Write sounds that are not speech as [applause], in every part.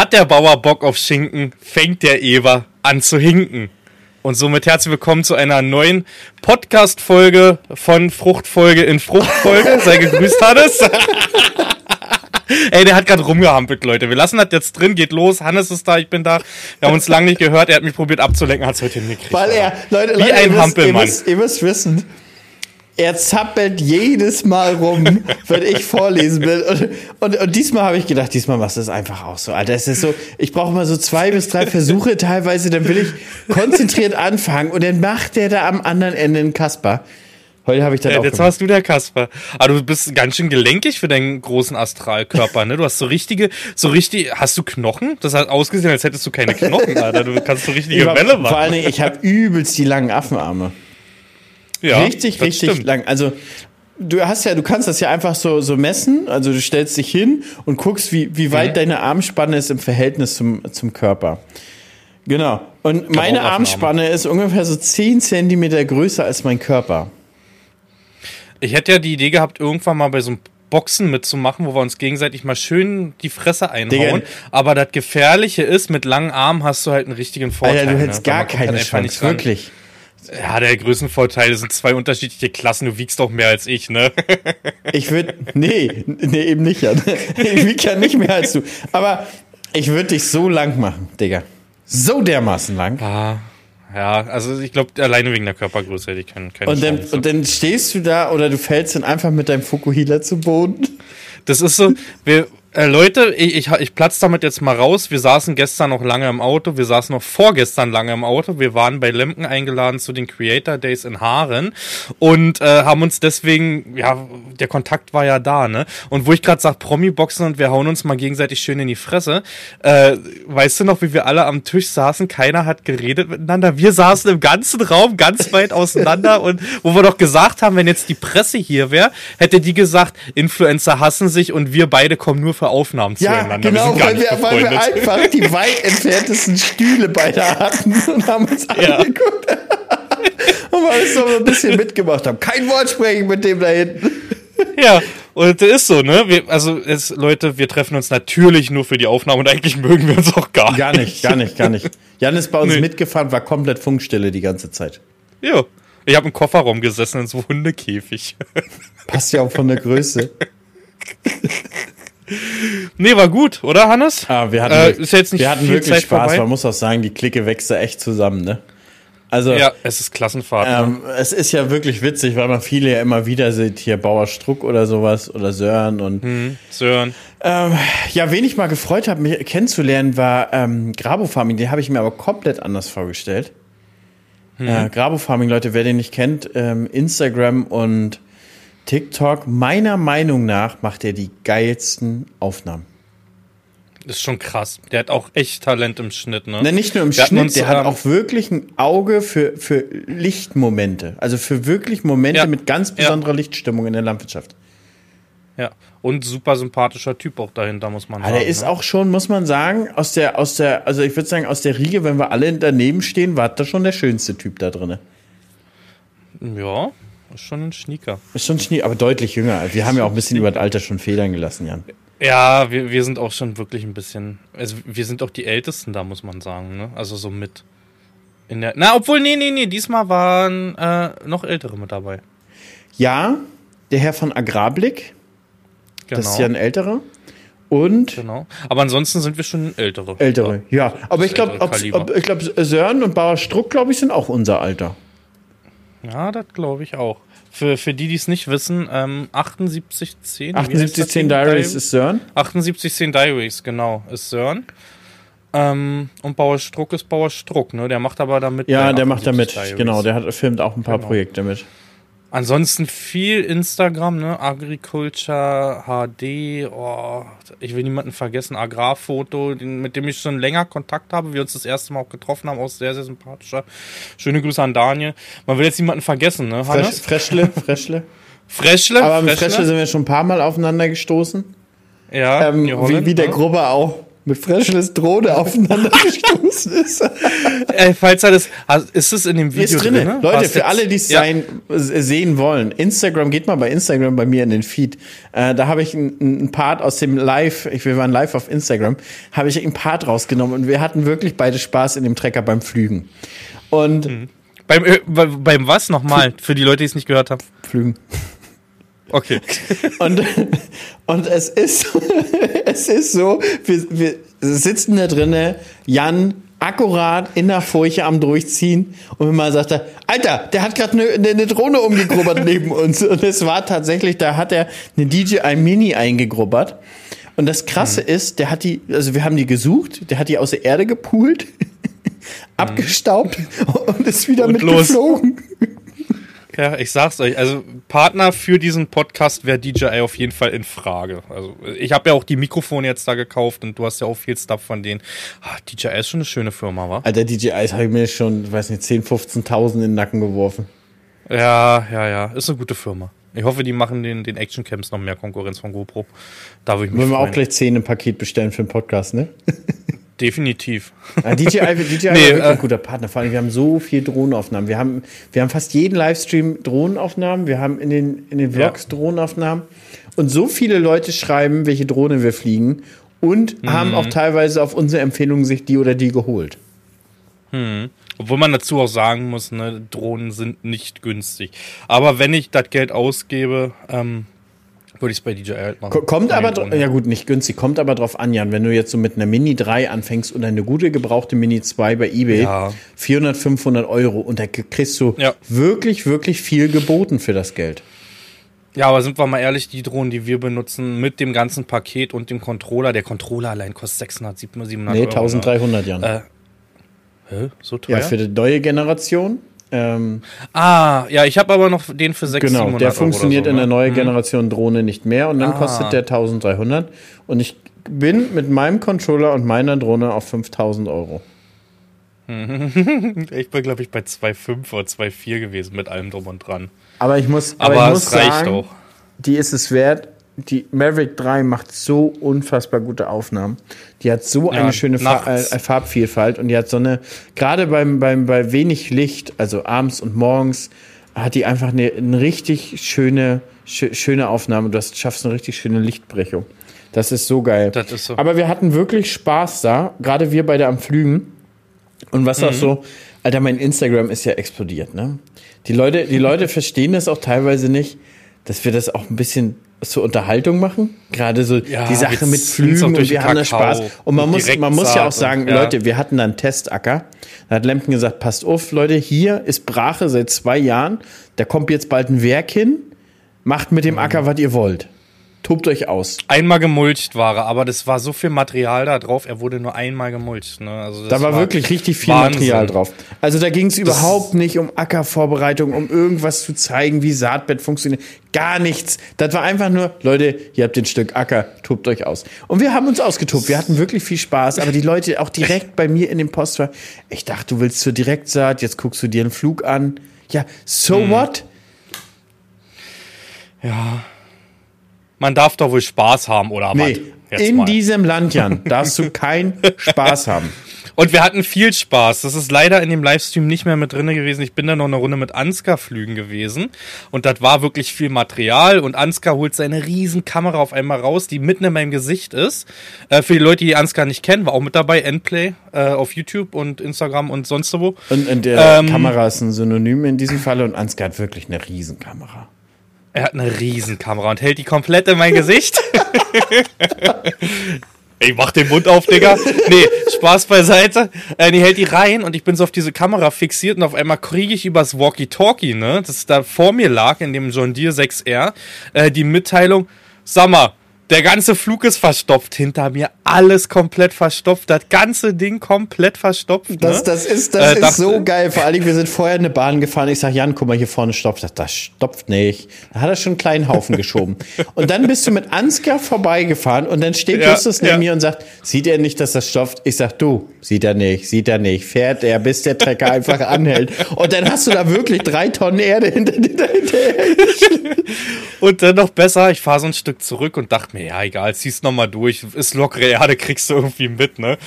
Hat der Bauer Bock auf Schinken, fängt der Eber an zu hinken. Und somit herzlich willkommen zu einer neuen Podcast-Folge von Fruchtfolge in Fruchtfolge. Sei gegrüßt, Hannes. [laughs] Ey, der hat gerade rumgehampelt, Leute. Wir lassen das jetzt drin, geht los. Hannes ist da, ich bin da. Wir haben uns lange nicht gehört. Er hat mich probiert abzulenken, hat es heute hingekriegt. Weil er, Leute, Wie Leute, ein ihr, müsst, Hampelmann. ihr, müsst, ihr müsst wissen, er zappelt jedes Mal rum, [laughs] wenn ich vorlesen will. Und, und, und diesmal habe ich gedacht, diesmal machst du es einfach auch so. Alter, es ist so, ich brauche mal so zwei bis drei Versuche teilweise, dann will ich konzentriert anfangen und dann macht der da am anderen Ende einen Kasper. Heute habe ich dann Ja, auch jetzt gemacht. warst du der Kasper. Aber du bist ganz schön gelenkig für deinen großen Astralkörper, ne? Du hast so richtige, so richtig, hast du Knochen? Das hat ausgesehen, als hättest du keine Knochen, Alter. Du kannst so richtige Ich war- Welle machen. Vor allen Dingen, ich habe übelst die langen Affenarme. Ja, richtig, richtig stimmt. lang. Also du hast ja, du kannst das ja einfach so, so messen. Also du stellst dich hin und guckst, wie, wie weit Mhm. deine Armspanne ist im Verhältnis zum, zum Körper. Genau. Und meine. Armspanne ist ungefähr so 10 Zentimeter größer als mein Körper. Ich hätte ja die Idee gehabt, irgendwann mal bei so einem Boxen mitzumachen, wo wir uns gegenseitig mal schön die Fresse einhauen. Digga. Aber das Gefährliche ist, mit langen Armen hast du halt einen richtigen Vorteil. Alter, du ne? hättest Weil gar keine halt Chance, wirklich. Ja, der Größenvorteil sind zwei unterschiedliche Klassen. Du wiegst doch mehr als ich, ne? [laughs] Ich würde, nee, nee, eben nicht, Jan. Ich wieg ja nicht mehr als du. Aber ich würde dich so lang machen, Digga. So dermaßen lang. Ah, ja, also ich glaube, alleine wegen der Körpergröße hätte ich keine, keine Und dann, Chance. und dann stehst du da oder du fällst dann einfach mit deinem Fukuhila zu Boden. Das ist so, wir, äh, Leute, ich, ich, ich platz damit jetzt mal raus. Wir saßen gestern noch lange im Auto, wir saßen noch vorgestern lange im Auto. Wir waren bei Lemken eingeladen zu den Creator Days in Haaren und äh, haben uns deswegen, ja, der Kontakt war ja da, ne? Und wo ich gerade sag, Promi-Boxen und wir hauen uns mal gegenseitig schön in die Fresse. Äh, weißt du noch, wie wir alle am Tisch saßen? Keiner hat geredet miteinander. Wir saßen im ganzen Raum ganz weit auseinander und wo wir doch gesagt haben, wenn jetzt die Presse hier wäre, hätte die gesagt, Influencer hassen sich und wir beide kommen nur für Aufnahmen Ja, zueinander. genau, gar weil nicht wir, weil wir einfach die weit entferntesten Stühle beide hatten und haben uns Ja. angeguckt. [laughs] Und weil wir so ein bisschen mitgemacht haben. Kein Wort sprechen mit dem da hinten. Ja, und das ist so, ne? Wir, also, es, Leute, wir treffen uns natürlich nur für die Aufnahme und eigentlich mögen wir uns auch gar, Gar nicht, gar nicht, gar nicht. Jan ist bei uns Nee. mitgefahren, war komplett Funkstille die ganze Zeit. Ja. Ich habe im Kofferraum gesessen in so Hundekäfig. Passt ja auch von der Größe. [laughs] nee, war gut, oder, Hannes? Ah, wir hatten, Äh, wirklich- ist jetzt nicht wir hatten viel wirklich Zeit Spaß. vorbei. Man muss auch sagen, die Clique wächst da echt zusammen, ne? Also, Ja, es ist Klassenfahrt. ne? Ähm, es ist ja wirklich witzig, weil man viele ja immer wieder sieht, hier Bauer Struck oder sowas oder Sören und Hm. Sören. ähm, ja, wen ich mal gefreut habe, mich kennenzulernen, war ähm, Grabo Farming. Den habe ich mir aber komplett anders vorgestellt. Äh, Grabo Farming, Leute, wer den nicht kennt, ähm, Instagram und TikTok, meiner Meinung nach macht er die geilsten Aufnahmen. Das ist schon krass. Der hat auch echt Talent im Schnitt, ne? Ne, nicht nur im Wir Schnitt, uns, der hat ähm, auch wirklich ein Auge für, für Lichtmomente. Also für wirklich Momente Ja. mit ganz Ja. besonderer Lichtstimmung in der Landwirtschaft. Ja. Und super sympathischer Typ auch dahinter, muss man Ja, sagen. der ist ne? auch schon, muss man sagen, aus der, aus der, also ich würde sagen, aus der Riege, wenn wir alle daneben stehen, war da schon der schönste Typ da drin. Ja, ist schon ein Schnieker. Ist schon Schnee, aber deutlich jünger. Wir haben ja auch ein bisschen über das Alter schon Federn gelassen, Jan. Ja, wir, wir sind auch schon wirklich ein bisschen. Also wir sind auch die Ältesten da, muss man sagen, ne? Also so mit. In der, na, obwohl, nee, nee, nee, diesmal waren äh, noch Ältere mit dabei. Ja, der Herr von Agrarblick, Genau. das ist ja ein älterer. Und genau. Aber ansonsten sind wir schon Ältere. ältere, ja. Aber ich glaube, ich glaube, Sören und Bauer Struck, glaube ich, sind auch unser Alter. Ja, das glaube ich auch. Für, für die, die es nicht wissen, ähm, 7810. 7810 Diaries ist Sören. 7810 Diaries, genau, ist Sören. Ähm, und Bauer Struck ist Bauer Struck, ne? Der macht aber damit. Ja, der macht da mit. 78 Diaries. Genau, der hat, filmt auch ein paar Genau. Projekte mit. Ansonsten viel Instagram, ne? Agriculture, HD, oh, ich will niemanden vergessen, Agrarfoto, den, mit dem ich schon länger Kontakt habe, wir uns das erste Mal auch getroffen haben, auch sehr, sehr sympathischer. Schöne Grüße an Daniel. Man will jetzt niemanden vergessen, ne? Fresh, Hannes? Freschle, Freschle. [laughs] Freschle? Aber mit Freschle? Freschle sind wir schon ein paar Mal aufeinander gestoßen. ja, Ähm, wie, wie der ne? Grubber auch. mit Freshless Drohne [laughs] aufeinander gestoßen ist. Ey, falls er das, ist es in dem Video ist drin? drin Leute, War's für alle, die es ja. sehen wollen, Instagram, geht mal bei Instagram bei mir in den Feed. Äh, da habe ich einen Part aus dem Live, ich, wir waren live auf Instagram, habe ich einen Part rausgenommen und wir hatten wirklich beide Spaß in dem Trecker beim Flügen. Und mhm. beim, äh, beim was nochmal, für die Leute, die es nicht gehört haben? Flügen. Okay. [laughs] Und, und es ist, [laughs] es ist so, wir, wir sitzen da drinnen, Jan akkurat in der Furche am Durchziehen. Und wenn man sagt, Alter, der hat gerade eine, eine Drohne umgegrubbert [laughs] neben uns. Und es war tatsächlich, da hat er eine DJI Mini eingegrubbert. Und das Krasse mhm. ist, der hat die, also wir haben die gesucht, der hat die aus der Erde gepult, [laughs] abgestaubt und ist wieder und mitgeflogen. Ja, ich sag's euch. Also Partner für diesen Podcast wäre DJI auf jeden Fall in Frage. Also ich habe ja auch die Mikrofone jetzt da gekauft und du hast ja auch viel Stuff von denen. Ah, DJI ist schon eine schöne Firma, wa? Alter, DJI habe ich mir schon, weiß nicht, 10, 15.000 in den Nacken geworfen. Ja, ja, ja. Ist eine gute Firma. Ich hoffe, die machen den, den Action Camps noch mehr Konkurrenz von GoPro. Da würde ich mich Wollen wir auch gleich 10 im Paket bestellen für den Podcast, ne? [laughs] Definitiv. Ja, DJI, DJI nee, ist äh, ein guter Partner. Vor allem, wir haben so viel Drohnenaufnahmen. Wir haben, wir haben fast jeden Livestream Drohnenaufnahmen. Wir haben in den, in den Vlogs ja. Drohnenaufnahmen. Und so viele Leute schreiben, welche Drohne wir fliegen. Und mhm. haben auch teilweise auf unsere Empfehlung sich die oder die geholt. Mhm. Obwohl man dazu auch sagen muss, ne, Drohnen sind nicht günstig. Aber wenn ich das Geld ausgebe, ähm, würde ich es bei DJI halt machen. Kommt aber, ja gut, nicht günstig, kommt aber drauf an, Jan, wenn du jetzt so mit einer Mini 3 anfängst oder eine gute gebrauchte Mini 2 bei eBay, ja. 400, 500 Euro und da kriegst du ja. wirklich, wirklich viel geboten für das Geld. Ja, aber sind wir mal ehrlich, die Drohnen, die wir benutzen, mit dem ganzen Paket und dem Controller, der Controller allein kostet 600, 700 Euro. Nee, 1300, Jan. Äh, hä? So teuer? Ja, für die neue Generation ähm, ah, ja, ich habe aber noch den für 600 Genau, der funktioniert so, in der ne? neuen hm. Generation Drohne nicht mehr und dann ah. kostet der 1300. Und ich bin mit meinem Controller und meiner Drohne auf 5000 Euro. [laughs] ich bin, glaube ich, bei 2,5 oder 2,4 gewesen mit allem drum und dran. Aber ich muss, aber, aber ich muss sagen, auch. die ist es wert, die Maverick 3 macht so unfassbar gute Aufnahmen. Die hat so ja, eine schöne Fa äh, Farbvielfalt und die hat so eine, gerade beim, beim, bei wenig Licht, also abends und morgens, hat die einfach eine, eine richtig schöne, sch schöne Aufnahme. Du hast, schaffst eine richtig schöne Lichtbrechung. Das ist so geil. Das ist so. Aber wir hatten wirklich Spaß da, gerade wir beide am Flügen. Und was mhm. auch so, Alter, mein Instagram ist ja explodiert, ne? Die Leute, die Leute [laughs] verstehen das auch teilweise nicht, dass wir das auch ein bisschen zur Unterhaltung machen. Gerade so ja, die Sache mit Flügen und wir haben da Spaß. Und man muss, man muss ja auch sagen, und, ja. Leute, wir hatten da einen Testacker. Da hat Lemken gesagt, passt auf, Leute, hier ist Brache seit zwei Jahren. Da kommt jetzt bald ein Werk hin. Macht mit dem mhm. Acker, was ihr wollt. Tobt euch aus. Einmal gemulcht war er, aber das war so viel Material da drauf, er wurde nur einmal gemulcht. Ne? Also da war, war, wirklich richtig viel Wahnsinn. Material drauf. Also da ging es überhaupt nicht um Ackervorbereitung, um irgendwas zu zeigen, wie Saatbett funktioniert. Gar nichts. Das war einfach nur, Leute, ihr habt den Stück Acker, tobt euch aus. Und wir haben uns ausgetobt. Wir hatten wirklich viel Spaß, aber die Leute auch direkt bei mir in dem Post war, ich dachte, du willst zur Direktsaat, jetzt guckst du dir einen Flug an. Ja, so hm. what? Ja, man darf doch wohl Spaß haben, oder nee, in mal. diesem Land, Jan, [laughs] darfst du keinen Spaß haben. Und wir hatten viel Spaß. Das ist leider in dem Livestream nicht mehr mit drin gewesen. Ich bin da noch eine Runde mit Ansgar flügen gewesen. Und das war wirklich viel Material. Und Ansgar holt seine riesen Kamera auf einmal raus, die mitten in meinem Gesicht ist. Äh, für die Leute, die Ansgar nicht kennen, war auch mit dabei. Endplay äh, auf YouTube und Instagram und sonst wo. Und, und der ähm, Kamera ist ein Synonym in diesem Fall. Und Ansgar hat wirklich eine Riesenkamera. Er hat eine Riesenkamera und hält die komplett in mein Gesicht. [laughs] Ich mach den Mund auf, Digga. Nee, Spaß beiseite. Äh, die hält die rein und ich bin so auf diese Kamera fixiert und auf einmal kriege ich übers Walkie-Talkie, ne, das da vor mir lag, in dem John Deere 6R, äh, die Mitteilung, sag mal, der ganze Flug ist verstopft hinter mir. Alles komplett verstopft. Das ganze Ding komplett verstopft. Ne? Das, das ist, das äh, ist so geil. Vor allem, wir sind vorher eine Bahn gefahren. Ich sag, Jan, guck mal, hier vorne stopft. Das, das stopft nicht. Da hat er schon einen kleinen Haufen geschoben. [laughs] Und dann bist du mit Ansgar vorbeigefahren und dann steht ja, Justus neben ja. mir und sagt, sieht er nicht, dass das stopft? Ich sag, du, sieht er nicht, sieht er nicht. Fährt er, bis der Trecker einfach anhält. Und dann hast du da wirklich drei Tonnen Erde hinter dir. [laughs] und dann noch besser, ich fahre so ein Stück zurück und dachte mir, ja, egal, ziehst nochmal durch, ist lockere Erde, kriegst du irgendwie mit, ne?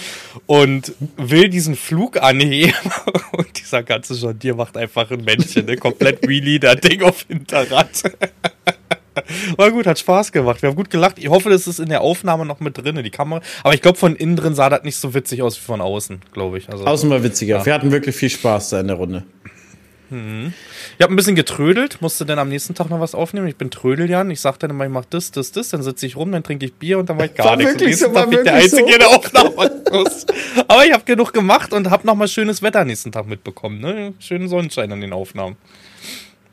Und will diesen Flug anheben [laughs] und dieser ganze Jondier macht einfach ein Männchen, ne? Komplett Wheelie, der Ding auf Hinterrad. [laughs] War gut, hat Spaß gemacht. Wir haben gut gelacht. Ich hoffe, das ist in der Aufnahme noch mit drin, die Kamera. Aber ich glaube, von innen drin sah das nicht so witzig aus wie von außen, glaube ich. Also, Außen war witziger. Ja. Wir hatten wirklich viel Spaß da in der Runde. Mhm. Ich habe ein bisschen getrödelt, musste dann am nächsten Tag noch was aufnehmen. Ich bin Trödeljan. Ich sagte dann immer, ich mach das, das, das. Dann sitze ich rum, dann trinke ich Bier und dann war ich gar war nichts. Wirklich so, war bin ich der Einzige so. in der Aufnahme. Aber ich habe genug gemacht und habe nochmal schönes Wetter nächsten Tag mitbekommen. Ne? Schönen Sonnenschein an den Aufnahmen.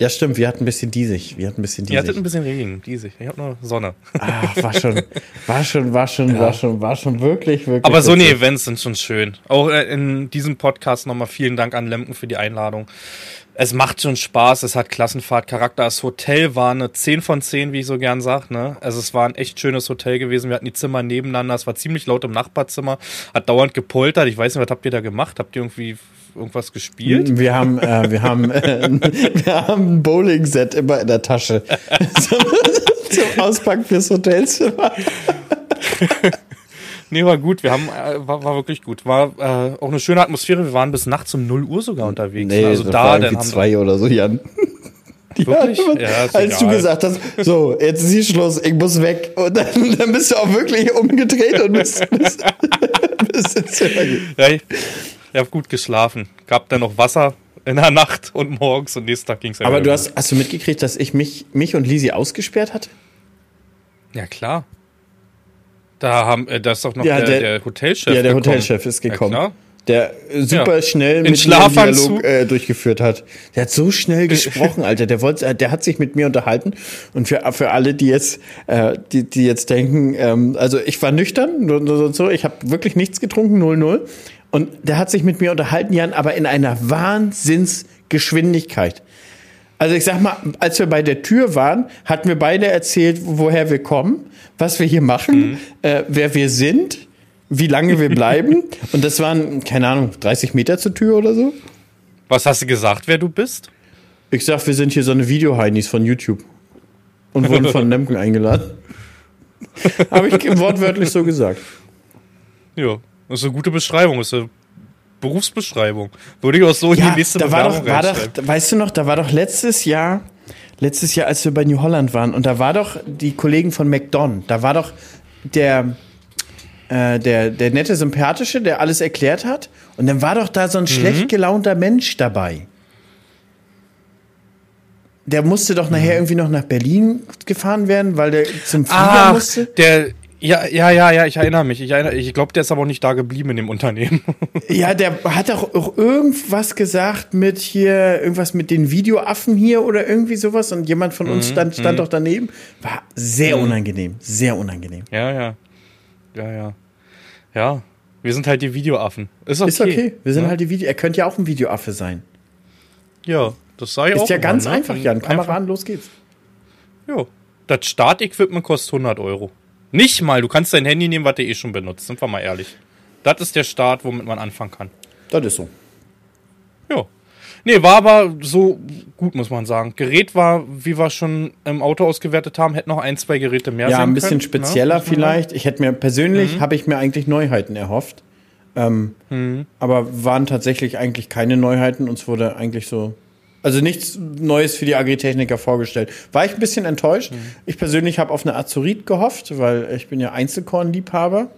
Ja, stimmt, wir hatten ein bisschen diesig. Wir hatten ein bisschen diesig. Ihr hattet ein bisschen Regen, diesig. Ich habe nur Sonne. Ach, war schon, war schon, war schon, ja. war schon, war schon wirklich, wirklich. Aber so eine Events sind schon schön. Auch äh, in diesem Podcast nochmal vielen Dank an Lemken für die Einladung. Es macht schon Spaß, es hat Klassenfahrtcharakter. Das Hotel war eine 10 von 10, wie ich so gern sag. Ne? Also es war ein echt schönes Hotel gewesen. Wir hatten die Zimmer nebeneinander. Es war ziemlich laut im Nachbarzimmer. Hat dauernd gepoltert. Ich weiß nicht, was habt ihr da gemacht? Habt ihr irgendwie irgendwas gespielt? Wir haben, äh, wir haben, äh, [laughs] [laughs] wir haben ein Bowling-Set immer in der Tasche. [laughs] Zum Auspacken fürs Hotelzimmer. Nee, war gut. Wir haben, äh, war, war wirklich gut. War äh, auch eine schöne Atmosphäre. Wir waren bis nachts um 0 Uhr sogar unterwegs. Nee, also da war dann haben zwei oder so, Jan. Wirklich? Ja, als du gesagt hast, so, jetzt ist hier Schluss, ich muss weg. Und dann, dann bist du auch wirklich umgedreht und bist, [laughs] bist, bist ins Zimmer ja, ich, ich habe gut geschlafen. Gab dann noch Wasser in der Nacht und morgens und nächsten Tag ging es Aber du hast, hast du mitgekriegt, dass ich mich, mich und Lisi ausgesperrt hatte? Ja, klar. Da haben, äh, da ist doch noch ja, der, der, der, Hotelchef. Ja, der gekommen. Hotelchef ist gekommen. Ja, der super ja. schnell mit mir den Dialog äh, durchgeführt hat. Der hat so schnell gesprochen, Alter. Der wollte, äh, der hat sich mit mir unterhalten. Und für, für alle, die jetzt, äh, die, die jetzt denken, ähm, also ich war nüchtern, nur, nur so, ich habe wirklich nichts getrunken, 0-0. Und der hat sich mit mir unterhalten, Jan, aber in einer Wahnsinnsgeschwindigkeit. Also ich sag mal, als wir bei der Tür waren, hatten wir beide erzählt, woher wir kommen, was wir hier machen, mhm. äh, wer wir sind, wie lange wir bleiben. [laughs] Und das waren, keine Ahnung, 30 Meter zur Tür oder so. Was hast du gesagt, wer du bist? Ich sag, wir sind hier so eine Video-Heinis von YouTube. Und wurden von [laughs] Lemken eingeladen. Habe ich [laughs] wortwörtlich so gesagt. Ja. Das ist eine gute Beschreibung, das ist eine Berufsbeschreibung. Würde ich auch so ja, in die nächste da war doch, war doch, Weißt du noch, da war doch letztes Jahr, letztes Jahr, als wir bei New Holland waren, und da war doch die Kollegen von McDonald, da war doch der, äh, der, der nette, sympathische, der alles erklärt hat, und dann war doch da so ein mhm. schlecht gelaunter Mensch dabei. Der musste doch nachher mhm. irgendwie noch nach Berlin gefahren werden, weil der zum Flieger Ach, musste. Der, ja, ja, ja, ja, ich erinnere mich. Ich, erinnere, ich glaube, der ist aber auch nicht da geblieben in dem Unternehmen. [laughs] ja, der hat auch, auch irgendwas gesagt mit hier, irgendwas mit den Videoaffen hier oder irgendwie sowas und jemand von uns mhm, stand, stand mhm. doch daneben. War sehr mhm. unangenehm, sehr unangenehm. Ja, ja. Ja, ja. Ja, wir sind halt die Videoaffen. Ist okay. Ist okay. Wir sind ja? halt die Video. Er könnte ja auch ein Videoaffe sein. Ja, das sei auch. Ist ja ganz ne? einfach, Jan. Kamera an, los geht's. Ja. Das Startequipment kostet 100 Euro. Nicht mal, du kannst dein Handy nehmen, was du eh schon benutzt, sind wir mal ehrlich. Das ist der Start, womit man anfangen kann. Das ist so. Ja. Nee, war aber so gut, muss man sagen. Gerät war, wie wir schon im Auto ausgewertet haben, hätte noch ein, zwei Geräte mehr ja, sein Ja, ein bisschen können, ne? spezieller ne? vielleicht. Ich hätte mir persönlich, mhm. habe ich mir eigentlich Neuheiten erhofft. Ähm, mhm. Aber waren tatsächlich eigentlich keine Neuheiten. Uns wurde eigentlich so also nichts Neues für die Agritechniker vorgestellt. War ich ein bisschen enttäuscht. Mhm. Ich persönlich habe auf eine Azurit gehofft, weil ich bin ja Einzelkornliebhaber.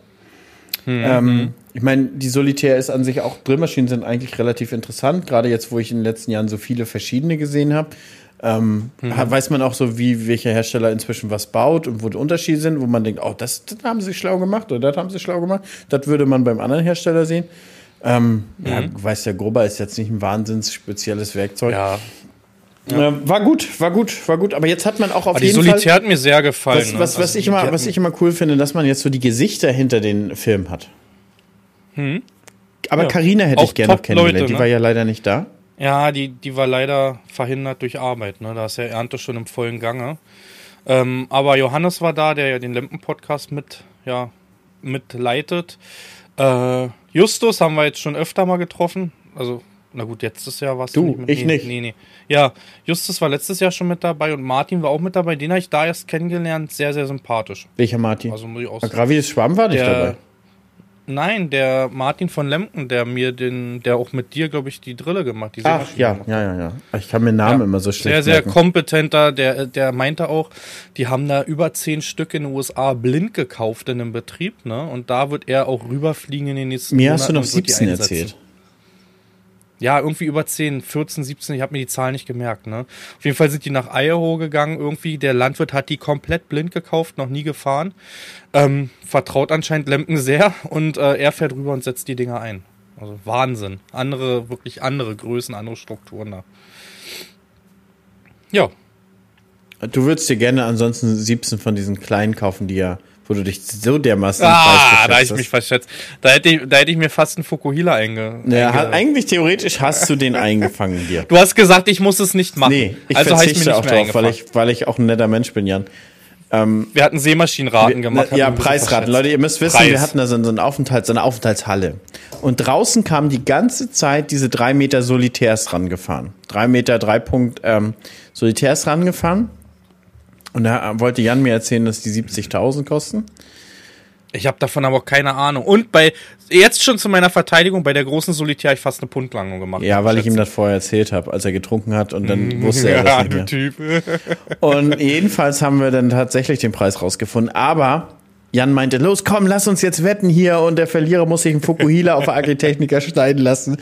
Mhm. Ähm, ich meine, die Solitär ist an sich auch, Drillmaschinen sind eigentlich relativ interessant, gerade jetzt, wo ich in den letzten Jahren so viele verschiedene gesehen habe. Ähm, mhm. Weiß man auch so, wie welcher Hersteller inzwischen was baut und wo die Unterschiede sind, wo man denkt, oh, das, das haben sie schlau gemacht oder das haben sie schlau gemacht. Das würde man beim anderen Hersteller sehen. Ähm, mhm. Ja, du weißt ja, Grober ist jetzt nicht ein wahnsinns spezielles Werkzeug. Ja. Ja. Äh, war gut, war gut, war gut. Aber jetzt hat man auch auf aber jeden die Solitär Fall, hat mir sehr gefallen. Was, was, was also ich immer, was ich immer cool finde, dass man jetzt so die Gesichter hinter den Filmen hat. Hm. Aber Karina ja. hätte auch ich gerne noch kennengelernt. Leute, ne? Die war ja leider nicht da. Ja, die, die war leider verhindert durch Arbeit. Ne? Da ist ja Ernte schon im vollen Gange. Ähm, aber Johannes war da, der ja den Lempen-Podcast mit, ja, mitleitet. Äh, Justus haben wir jetzt schon öfter mal getroffen. Also Na gut, letztes Jahr warst Du, du mit ich nee, nicht. Nee, nee. Ja, Justus war letztes Jahr schon mit dabei und Martin war auch mit dabei. Den habe ich da erst kennengelernt. Sehr, sehr sympathisch. Welcher Martin? Also muss ich auch sagen. Gravides Schwamm war nicht Der, dabei. Nein, der Martin von Lemken, der mir den, der auch mit dir, glaube ich, die Drille gemacht, die Ach, ja, gemacht. ja, ja, ja. Ich kann mir Namen Ja. immer so schlecht Sehr, sehr merken. kompetenter, der, der meinte auch, die haben da über zehn Stück in den USA blind gekauft in einem Betrieb, ne? Und da wird er auch rüberfliegen in den nächsten Mir hast du noch und wird die 17 einsetzen. erzählt. Ja, irgendwie über 10, 14, 17, ich habe mir die Zahl nicht gemerkt, ne? Auf jeden Fall sind die nach Idaho gegangen, irgendwie. Der Landwirt hat die komplett blind gekauft, noch nie gefahren. Ähm, vertraut anscheinend Lemken sehr und äh, er fährt rüber und setzt die Dinger ein. Also Wahnsinn. Andere, wirklich andere Größen, andere Strukturen da. Ja, Du würdest dir gerne ansonsten 17 von diesen kleinen kaufen, die ja, wo du dich so dermaßen Ah, da hab ich mich verschätzt. Da hätte ich, da hätte ich mir fast einen Fukuhila einge. Ja, einge eigentlich theoretisch hast du den eingefangen dir. du hast gesagt, ich muss es nicht machen. Nee, ich also hab ich mir verzichte auch drauf, weil ich, weil ich auch ein netter Mensch bin, Jan. Wir hatten Seemaschinenraten gemacht. ja, Preisraten. Leute, ihr müsst wissen, Preis. wir hatten da so, so, einen Aufenthalt, so eine Aufenthaltshalle. Und draußen kamen die ganze Zeit diese drei Meter Solitärs rangefahren. Drei Meter, drei Punkt ähm, Solitärs rangefahren. Und da wollte Jan mir erzählen, dass die 70.000 kosten. Ich habe davon aber auch keine Ahnung. Und bei jetzt schon zu meiner Verteidigung, bei der großen Solitär habe ich fast eine Punktlangung gemacht. Ja, weil ich ihm das vorher erzählt habe, als er getrunken hat und dann wusste er das [laughs] ja, nicht mehr. Typ. [laughs] Und jedenfalls haben wir dann tatsächlich den Preis rausgefunden. Aber Jan meinte, los, komm, lass uns jetzt wetten hier und der Verlierer muss sich einen Fukuhila auf Agritechniker [laughs] schneiden lassen.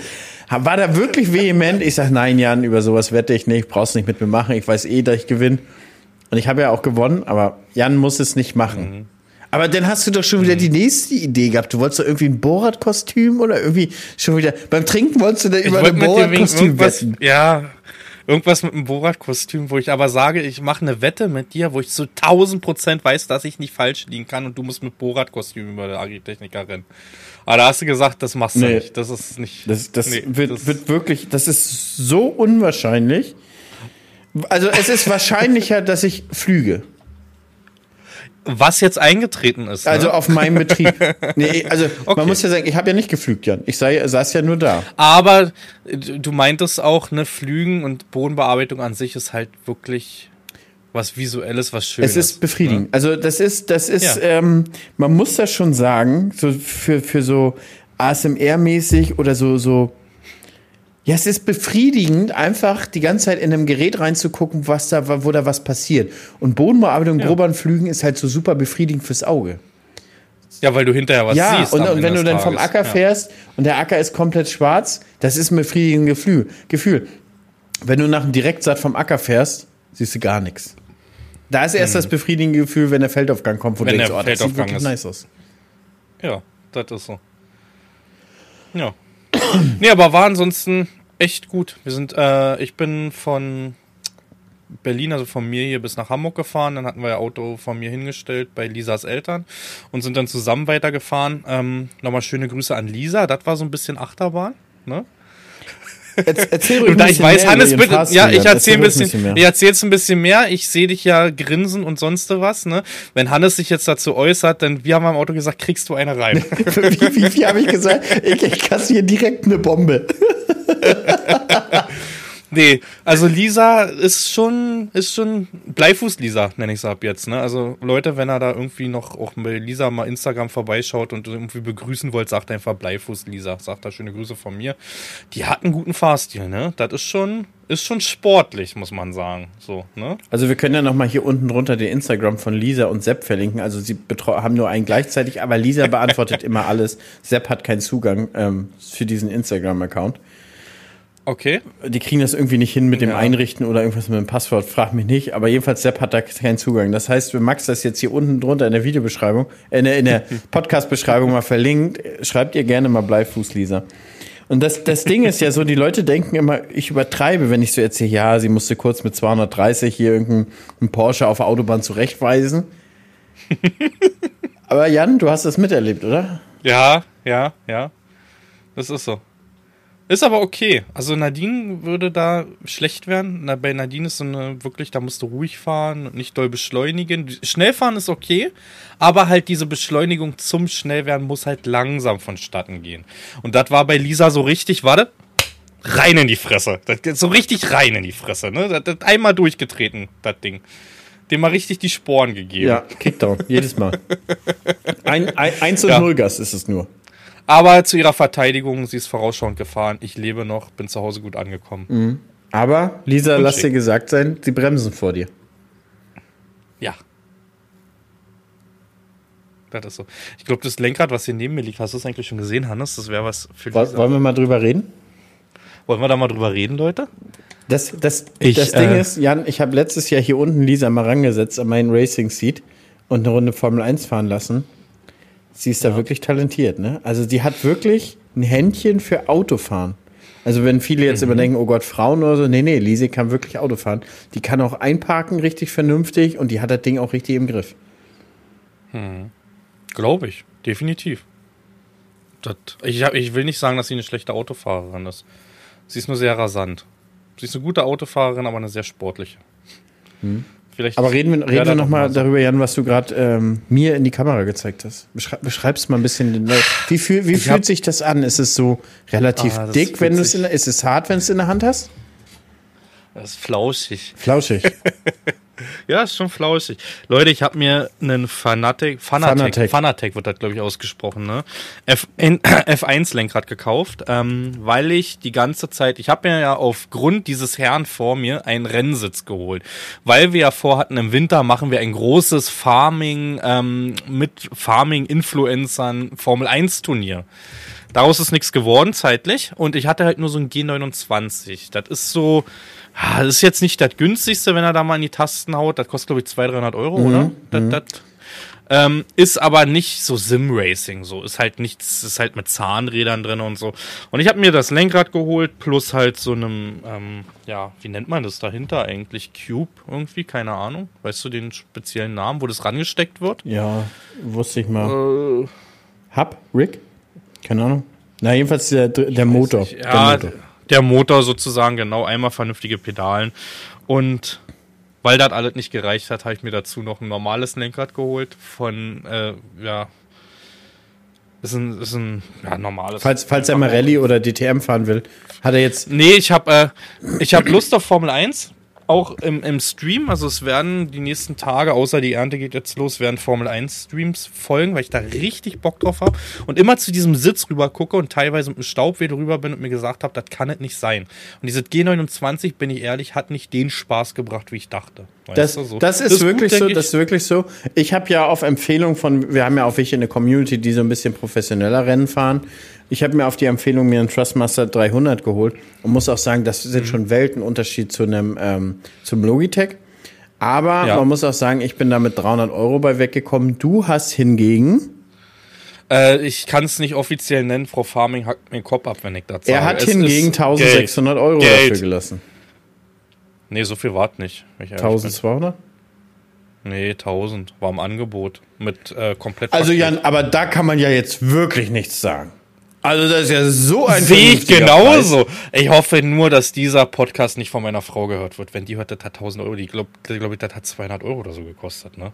War da wirklich vehement? Ich sag, nein, Jan, über sowas wette ich nicht, brauchst nicht mit mir machen. Ich weiß eh, dass ich gewinne. Und ich habe ja auch gewonnen, aber Jan muss es nicht machen. Aber dann hast du doch schon wieder die nächste Idee gehabt. Du wolltest doch irgendwie ein Borat-Kostüm oder irgendwie schon wieder. Beim Trinken wolltest du da über ein Borat-Kostüm wetten. ja, irgendwas mit einem Borat-Kostüm, wo ich aber sage, ich mache eine Wette mit dir, wo ich zu 1000 Prozent weiß, dass ich nicht falsch liegen kann und du musst mit Borat-Kostüm über der Agritechniker rennen. Aber da hast du gesagt, das machst du Nee. nicht. Das ist nicht. Das, das, nee, wird, das- wird wirklich, das ist so unwahrscheinlich. Also es ist wahrscheinlicher, [laughs] dass ich flüge. was jetzt eingetreten ist. Also ne? auf meinem Betrieb. [laughs] Nee, also Okay. man muss ja sagen, ich habe ja nicht geflügt, Jan. Ich sei, saß ja nur da. Aber du meintest auch, ne, Flügen und Bodenbearbeitung an sich ist halt wirklich was Visuelles, was Schönes. Es ist befriedigend. Also das ist, das ist, Ja. ähm, man muss das schon sagen, so für, für so ASMR-mäßig oder so, so. Ja, es ist befriedigend, einfach die ganze Zeit in einem Gerät reinzugucken, was da, wo da was passiert. Und Bodenbearbeitung, Ja. grobern Flügen ist halt so super befriedigend fürs Auge. Ja, weil du hinterher was ja, siehst. und, am und Ende wenn du dann vom. Acker Ja. fährst und der Acker ist komplett schwarz, das ist ein befriedigendes Gefühl. Gefühl. Wenn du nach dem Direktsaat vom Acker fährst, siehst du gar nichts. Da ist erst das befriedigende Gefühl, wenn der Feldaufgang kommt, wo. Wenn du denkst, der oh, das sieht Feldaufgang wirklich ist. nice aus. Ja, das ist so. Ja. [clears throat] nee, aber war ansonsten echt gut. Wir sind, äh, ich bin von Berlin, also von mir hier bis nach Hamburg gefahren. Dann hatten wir ja Auto von mir hingestellt bei Lisas Eltern und sind dann zusammen weitergefahren. Ähm, Nochmal schöne Grüße an Lisa. Das war so ein bisschen Achterbahn. Ne? Erz- Erzähl [laughs] ruhig da ich bisschen weiß, Hannes, bitte, ja, ich Jan. erzähle ein bisschen, mehr. ich erzähle jetzt ein bisschen mehr. Ich sehe dich ja grinsen und sonst was, ne? Wenn Hannes sich jetzt dazu äußert, dann, wir haben am Auto gesagt, kriegst du eine rein. [laughs] wie wie, wie habe ich gesagt? Ich, ich kassiere direkt eine Bombe. [laughs] Nee, also Lisa ist schon, ist schon Bleifuß-Lisa, nenne ich sie ab jetzt. Ne? Also Leute, wenn er da irgendwie noch auch bei Lisa mal Instagram vorbeischaut und irgendwie begrüßen wollt, sagt einfach Bleifuß-Lisa. Sagt da schöne Grüße von mir. Die hat einen guten Fahrstil, ne? Das ist schon, ist schon sportlich, muss man sagen. So, ne? Also wir können ja noch mal hier unten drunter den Instagram von Lisa und Sepp verlinken. Also sie haben nur einen gleichzeitig, aber Lisa beantwortet [laughs] immer alles. Sepp hat keinen Zugang ähm, für diesen Instagram-Account. Okay. Die kriegen das irgendwie nicht hin mit dem Ja. Einrichten oder irgendwas mit dem Passwort, frag mich nicht. Aber jedenfalls, Sepp hat da keinen Zugang. Das heißt, wenn Max das jetzt hier unten drunter in der Videobeschreibung, äh, in der, in der [laughs] Podcast-Beschreibung mal verlinkt, schreibt ihr gerne mal Bleifuß, Lisa. Und das, das Ding ist ja so, die Leute denken immer, ich übertreibe, wenn ich so erzähle, ja, sie musste kurz mit 230 hier irgendeinen Porsche auf der Autobahn zurechtweisen. [laughs] Aber Jan, du hast das miterlebt, oder? Ja, ja, ja. Das ist so. Ist aber okay. Also Nadine würde da schlecht werden. Na, bei Nadine ist so eine wirklich, da musst du ruhig fahren und nicht doll beschleunigen. Schnellfahren ist okay, aber halt diese Beschleunigung zum Schnellwerden muss halt langsam vonstatten gehen. Und das war bei Lisa so richtig, warte. rein in die Fresse. Das, so richtig rein in die Fresse, ne? Das, das einmal durchgetreten, das Ding. Dem mal richtig die Sporen gegeben. Ja, Kickdown, jedes Mal. Ein, ein, 1 und ja. 0 Gas ist es nur. Aber zu ihrer Verteidigung, sie ist vorausschauend gefahren. Ich lebe noch, bin zu Hause gut angekommen. Mhm. Aber, Lisa, lass dir gesagt sein, sie bremsen vor dir. Ja. Das ist so. Ich glaube, das Lenkrad, was hier neben mir liegt, hast du es eigentlich schon gesehen, Hannes? Das wäre was für Lisa. Wollen wir mal drüber reden? Wollen wir da mal drüber reden, Leute? Das, das, ich, das Ding äh, ist, Jan, ich habe letztes Jahr hier unten Lisa mal rangesetzt an meinen Racing Seat und eine Runde Formel 1 fahren lassen. Sie ist ja. da wirklich talentiert, ne? Also die hat wirklich ein Händchen für Autofahren. Also wenn viele jetzt mhm. immer denken, oh Gott, Frauen oder so, nee, nee, Lise kann wirklich Auto fahren. Die kann auch einparken richtig vernünftig und die hat das Ding auch richtig im Griff. Hm. Glaube ich, definitiv. Das, ich, ich will nicht sagen, dass sie eine schlechte Autofahrerin ist. Sie ist nur sehr rasant. Sie ist eine gute Autofahrerin, aber eine sehr sportliche. Hm. Vielleicht aber reden wir, reden wir nochmal darüber, Jan, was du gerade ähm, mir in die Kamera gezeigt hast. Beschreib, beschreib's mal ein bisschen. Wie, fühl, wie fühlt sich das an? Ist es so relativ ah, dick, wenn du es in der, ist es hart, wenn du es in der Hand hast? Das ist flauschig. Flauschig. [laughs] ja, ist schon flauschig. Leute, ich habe mir einen Fanatic, Fanatec, Fanatec wird das, glaube ich, ausgesprochen, ne? F, [clears throat] F1-Lenkrad gekauft, ähm, weil ich die ganze Zeit, ich habe mir ja aufgrund dieses Herrn vor mir einen Rennsitz geholt. Weil wir ja vorhatten, im Winter machen wir ein großes Farming ähm, mit Farming-Influencern Formel 1-Turnier. Daraus ist nichts geworden zeitlich und ich hatte halt nur so ein G29. Das ist so, das ist jetzt nicht das günstigste, wenn er da mal in die Tasten haut. Das kostet, glaube ich, 200, 300 Euro, mhm. oder? Das, mhm. das, ähm, ist aber nicht so Sim-Racing, so. Ist halt nichts, ist halt mit Zahnrädern drin und so. Und ich habe mir das Lenkrad geholt, plus halt so einem, ähm, ja, wie nennt man das dahinter eigentlich? Cube irgendwie, keine Ahnung. Weißt du den speziellen Namen, wo das rangesteckt wird? Ja, wusste ich mal. Äh, Hub? Rick? Keine Ahnung. Na, jedenfalls der, der Motor. Ja, der Motor. der Motor sozusagen, genau. Einmal vernünftige Pedalen. Und weil das alles nicht gereicht hat, habe ich mir dazu noch ein normales Lenkrad geholt von, äh, ja, ist ein, ist ein ja, normales. Falls, falls er mal Rallye oder DTM fahren will, hat er jetzt. Nee, ich habe äh, ich hab Lust auf Formel 1 auch im, im Stream, also es werden die nächsten Tage, außer die Ernte geht jetzt los, werden Formel 1 Streams folgen, weil ich da richtig Bock drauf habe und immer zu diesem Sitz rüber gucke und teilweise mit dem Staubwedel rüber bin und mir gesagt habe, das kann es nicht sein. Und dieses G29, bin ich ehrlich, hat nicht den Spaß gebracht, wie ich dachte. Das, so. das, ist das wirklich gut, so, das ist wirklich so. Ich habe ja auf Empfehlung von, wir haben ja auch welche in der Community, die so ein bisschen professioneller Rennen fahren. Ich habe mir auf die Empfehlung mir einen Trustmaster 300 geholt und muss auch sagen, das sind mhm. schon Weltenunterschied zu einem ähm, zum Logitech. Aber ja. man muss auch sagen, ich bin da mit 300 Euro bei weggekommen. Du hast hingegen äh, ich kann es nicht offiziell nennen. Frau Farming hackt mir den Kopf ab, wenn ich sage. Er hat es hingegen 1600 Geld. Euro Geld. dafür gelassen. Nee, so viel war nicht. 1200? Nee, 1000 war im Angebot mit äh, komplett. Also Jan, aber da kann man ja jetzt wirklich nichts sagen. Also das ist ja so ein Sehe ich genauso. Preis. Ich hoffe nur, dass dieser Podcast nicht von meiner Frau gehört wird. Wenn die hört, das hat 1000 Euro. Die glaube glaub ich, das hat 200 Euro oder so gekostet, ne?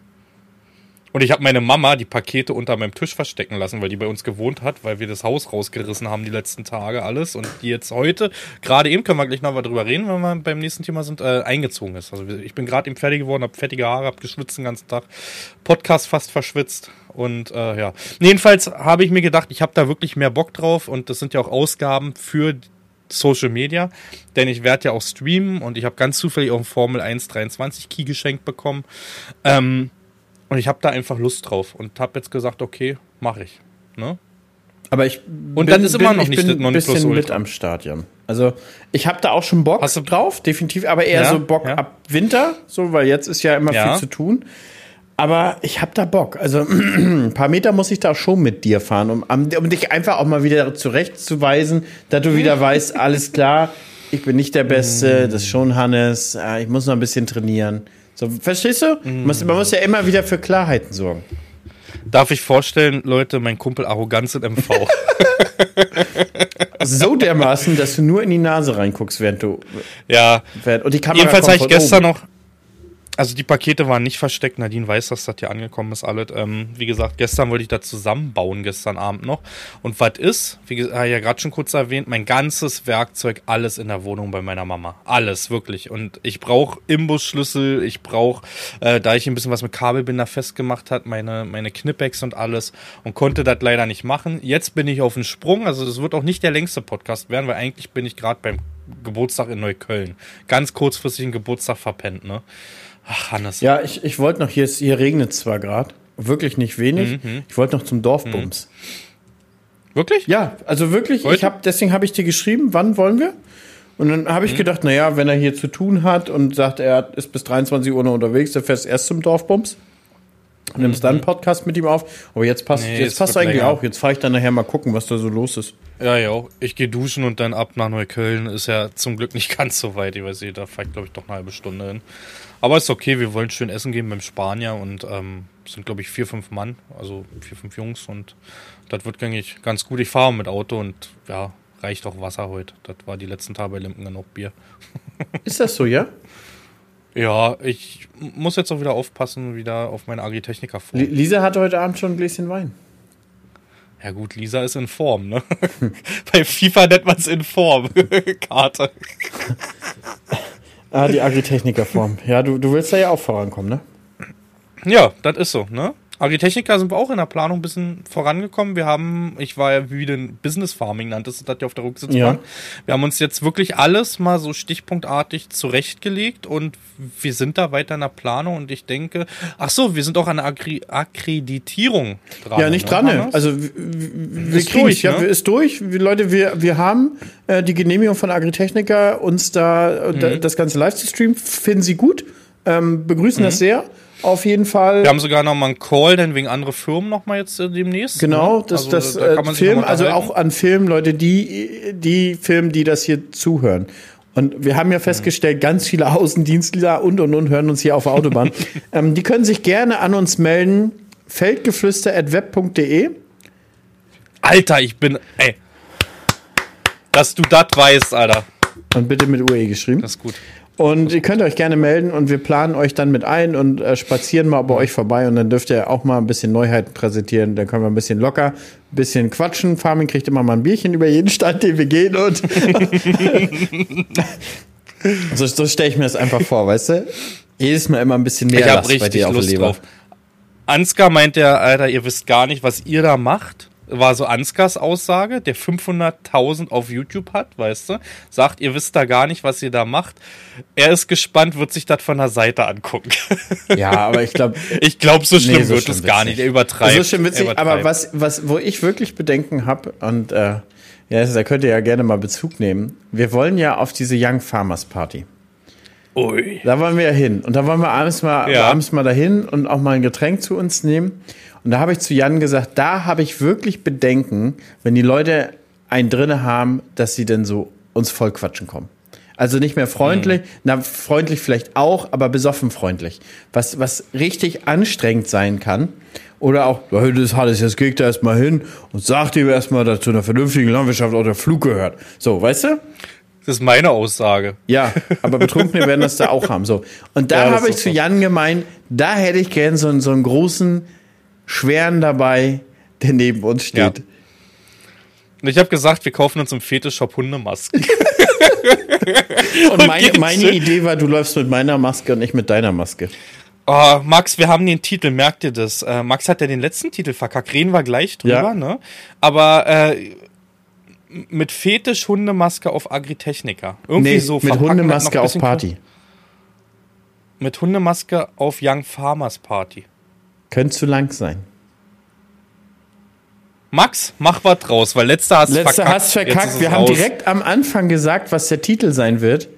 Und ich habe meine Mama die Pakete unter meinem Tisch verstecken lassen, weil die bei uns gewohnt hat, weil wir das Haus rausgerissen haben die letzten Tage alles und die jetzt heute, gerade eben können wir gleich noch mal drüber reden, wenn wir beim nächsten Thema sind, äh, eingezogen ist. Also ich bin gerade eben fertig geworden, habe fettige Haare, habe geschwitzt den ganzen Tag, Podcast fast verschwitzt und äh, ja. Jedenfalls habe ich mir gedacht, ich habe da wirklich mehr Bock drauf und das sind ja auch Ausgaben für Social Media, denn ich werde ja auch streamen und ich habe ganz zufällig auch ein Formel 1 23 Key geschenkt bekommen. Ähm, und ich habe da einfach Lust drauf und habe jetzt gesagt, okay, mache ich. Ne? Aber ich und bin, dann ist immer noch nicht bin ein bisschen mit am Stadion. Also ich habe da auch schon Bock Hast du drauf, definitiv, aber eher ja, so Bock ja. ab Winter, so weil jetzt ist ja immer ja. viel zu tun. Aber ich habe da Bock. Also [clears throat] ein paar Meter muss ich da schon mit dir fahren, um, um dich einfach auch mal wieder zurechtzuweisen, dass du wieder weißt, alles klar, ich bin nicht der Beste, das ist schon Hannes, äh, ich muss noch ein bisschen trainieren. So, verstehst du? Mm. Man muss ja immer wieder für Klarheiten sorgen. Darf ich vorstellen, Leute, mein Kumpel Arroganz in MV. [laughs] so dermaßen, dass du nur in die Nase reinguckst, während du. Ja. Während, und die Kamera Jedenfalls habe ich gestern oben. noch also die Pakete waren nicht versteckt. Nadine weiß, dass das hier angekommen ist, alles. Ähm, wie gesagt, gestern wollte ich das zusammenbauen, gestern Abend noch. Und was ist, wie gesagt, ja gerade schon kurz erwähnt, mein ganzes Werkzeug, alles in der Wohnung bei meiner Mama. Alles, wirklich. Und ich brauche Imbusschlüssel, ich brauche, äh, da ich ein bisschen was mit Kabelbinder festgemacht hat, meine, meine Knipex und alles und konnte das leider nicht machen. Jetzt bin ich auf dem Sprung. Also das wird auch nicht der längste Podcast werden, weil eigentlich bin ich gerade beim Geburtstag in Neukölln. Ganz kurzfristig einen Geburtstag verpennt, ne? Ach, Hannes. Ja, ich, ich wollte noch, hier, hier regnet es zwar gerade, wirklich nicht wenig. Mhm. Ich wollte noch zum Dorfbums. Mhm. Wirklich? Ja, also wirklich, ich hab, deswegen habe ich dir geschrieben, wann wollen wir? Und dann habe ich mhm. gedacht, naja, wenn er hier zu tun hat und sagt, er ist bis 23 Uhr noch unterwegs, dann fährst du erst zum Dorfbums. Und nimmst dann einen mhm. Podcast mit ihm auf. Aber jetzt passt, nee, jetzt passt eigentlich länger. auch. Jetzt fahre ich dann nachher mal gucken, was da so los ist. Ja, ja. Ich gehe duschen und dann ab nach Neukölln. Ist ja zum Glück nicht [laughs] ganz so weit. Ich weiß nicht, da fahre ich, glaube ich, doch eine halbe Stunde hin. Aber ist okay, wir wollen schön essen gehen beim Spanier und ähm, sind, glaube ich, vier, fünf Mann, also vier, fünf Jungs und das wird, denke ich, ganz gut. Ich fahre mit Auto und ja, reicht auch Wasser heute. Das war die letzten Tage bei Limpen dann auch Bier. [laughs] Ist das so, ja? Ja, ich muss jetzt auch wieder aufpassen, wieder auf meine Agritechniker vor. Lisa hatte heute Abend schon ein Gläschen Wein. Ja gut, Lisa ist in Form, ne? [laughs] Bei FIFA nennt man es in Form. [laughs] Karte. Ah, die Agritechniker-Form. Ja, du, du willst da ja auch vorankommen, ne? Ja, das ist so, ne? Agritechniker sind wir auch in der Planung ein bisschen vorangekommen. Wir haben, ich war ja wie den Business Farming nanntest das ja auf der Rücksitzbank. Ja. Wir haben uns jetzt wirklich alles mal so stichpunktartig zurechtgelegt und wir sind da weiter in der Planung und ich denke, ach so, wir sind auch an der Akkri Akkreditierung dran. Ja, nicht ne, dran. Ne? Also wir kriegen durch, ja, ne? ist durch. Leute, wir, wir haben äh, die Genehmigung von Agritechniker, uns da, mhm. da das ganze live zu streamen. Finden Sie gut. Ähm, begrüßen mhm. das sehr auf jeden Fall. Wir haben sogar noch mal einen Call, denn wegen andere Firmen noch mal jetzt äh, demnächst. Genau, ne? das, also, das da äh, Film, also auch an Filmen, Leute, die, die Filme, die das hier zuhören. Und wir haben ja festgestellt, ganz viele Außendienstler und und und hören uns hier auf der Autobahn. [laughs] ähm, die können sich gerne an uns melden. Feldgeflüster.web.de. Alter, ich bin, ey. Dass du das weißt, Alter. Und bitte mit UE geschrieben. Das ist gut. Und ihr könnt euch gerne melden und wir planen euch dann mit ein und äh, spazieren mal bei euch vorbei und dann dürft ihr auch mal ein bisschen Neuheiten präsentieren. Dann können wir ein bisschen locker, ein bisschen quatschen. Farming kriegt immer mal ein Bierchen über jeden Stand, den wir gehen und [laughs] so, so stelle ich mir das einfach vor, weißt du? Jedes Mal immer ein bisschen mehr ich hab richtig bei dir Lust auf drauf. Ansgar meint der, Alter, ihr wisst gar nicht, was ihr da macht war so Ansgars Aussage, der 500.000 auf YouTube hat, weißt du, sagt, ihr wisst da gar nicht, was ihr da macht. Er ist gespannt, wird sich das von der Seite angucken. [laughs] Ja, aber ich glaube, ich glaube, so schlimm nee, so wird es gar nicht. Er übertreibt. So schlimm witzig, aber was, was, wo ich wirklich Bedenken habe und äh, ja, da könnt ihr ja gerne mal Bezug nehmen. Wir wollen ja auf diese Young Farmers Party. Ui. Da wollen wir ja hin. Und da wollen wir abends mal, ja. abends mal dahin und auch mal ein Getränk zu uns nehmen. Und da habe ich zu Jan gesagt, da habe ich wirklich Bedenken, wenn die Leute einen drinne haben, dass sie denn so uns voll quatschen kommen. Also nicht mehr freundlich, mhm. na freundlich vielleicht auch, aber besoffen freundlich. Was, was richtig anstrengend sein kann. Oder auch, das ist alles, jetzt geht da erstmal hin und sagt ihm erstmal, dass zu einer vernünftigen Landwirtschaft auch der Flug gehört. So, weißt du? Das ist meine Aussage. Ja, aber Betrunkene werden das da auch haben. So. Und da ja, habe ich zu Jan gemeint, da hätte ich gern so, so einen großen schweren dabei, der neben uns steht. Ja. Und ich habe gesagt, wir kaufen uns im Fetischshop Hundemasken. [laughs] und, und meine, meine Idee war, du läufst mit meiner Maske und ich mit deiner Maske. Oh, Max, wir haben den Titel, merkt ihr das? Äh, Max hat ja den letzten Titel verkackt. Reden wir gleich drüber, ja. ne? Aber äh, mit Fetisch Hundemaske auf Agritechniker. Irgendwie nee, so. Mit Hundemaske auf Party. Mit Hundemaske auf Young Farmers Party. Könnte zu lang sein. Max, mach was draus, weil letzter hast letzter verkackt. Hast verkackt. Wir haben direkt am Anfang gesagt, was der Titel sein wird.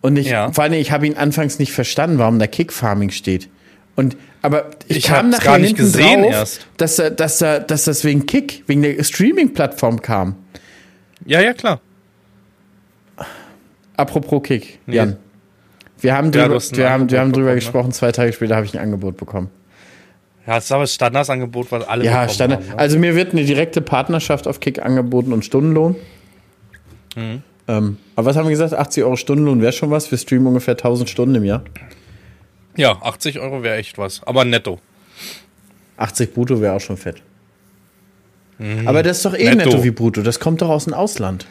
Und ich, ja. vor allem, ich habe ihn anfangs nicht verstanden, warum da Kickfarming steht. Und, aber ich, ich kam nachher gar nicht gesehen drauf, erst. Dass, er, dass, er, dass das wegen Kick, wegen der Streaming-Plattform kam. Ja, ja, klar. Apropos Kick, nee. Jan. Wir haben, ja, drüber, wir haben, wir haben drüber bekommen, ne? gesprochen, zwei Tage später habe ich ein Angebot bekommen. Ja, das ist aber das Standardsangebot, was alle Ja, Standard. Haben, ne? Also mir wird eine direkte Partnerschaft auf Kick angeboten und Stundenlohn. Mhm. Ähm, aber was haben wir gesagt? 80 Euro Stundenlohn wäre schon was. Wir streamen ungefähr 1000 Stunden im Jahr. Ja, 80 Euro wäre echt was. Aber netto. 80 brutto wäre auch schon fett. Mhm. Aber das ist doch eh netto. netto wie brutto. Das kommt doch aus dem Ausland.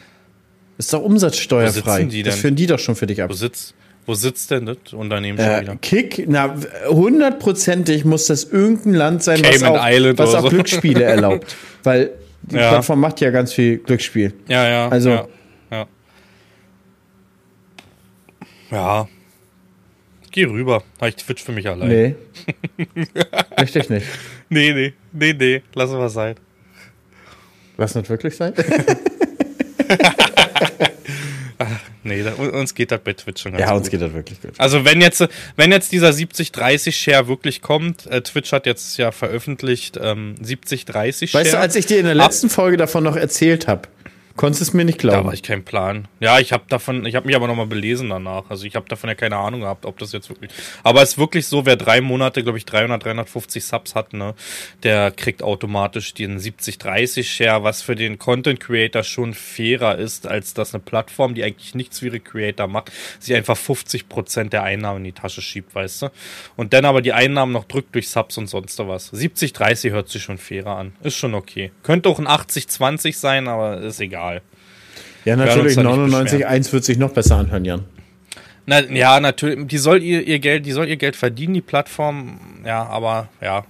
Ist doch umsatzsteuerfrei. Das führen die doch schon für dich ab. Wo sitzt, wo sitzt denn das Unternehmen äh, wieder? Kick, na, hundertprozentig muss das irgendein Land sein, was auch, was auch so. Glücksspiele [laughs] erlaubt. Weil die ja. Plattform macht ja ganz viel Glücksspiel. Ja, ja. Also. Ja, ja. ja. Geh rüber. Habe ich Twitch für mich allein. Nee. [laughs] Möchte ich nicht. Nee, nee. Nee, nee. Lass es sein. Lass nicht wirklich sein? [laughs] Ach, nee, da, uns geht das bei Twitch schon ganz Ja, gut. uns geht das wirklich gut. Also wenn jetzt, wenn jetzt dieser 70-30-Share wirklich kommt, äh, Twitch hat jetzt ja veröffentlicht ähm, 70-30-Share. Weißt du, als ich dir in der letzten Ab Folge davon noch erzählt habe, Konntest es mir nicht glauben. Da war ich kein Plan. Ja, ich habe davon, ich habe mich aber nochmal belesen danach. Also ich habe davon ja keine Ahnung gehabt, ob das jetzt wirklich. Aber es ist wirklich so, wer drei Monate, glaube ich, 300, 350 Subs hat, ne, der kriegt automatisch den 70-30 Share, was für den Content Creator schon fairer ist, als dass eine Plattform, die eigentlich nichts für ihre Creator macht, sich einfach 50 Prozent der Einnahmen in die Tasche schiebt, weißt du? Und dann aber die Einnahmen noch drückt durch Subs und sonst was. 70-30 hört sich schon fairer an. Ist schon okay. Könnte auch ein 80-20 sein, aber ist egal egal. Ja, natürlich, 99,1 wird sich noch besser anhören, Jan. Na, ja, natürlich, die soll ihr, ihr Geld, die soll ihr Geld verdienen, die Plattform, ja, aber ja.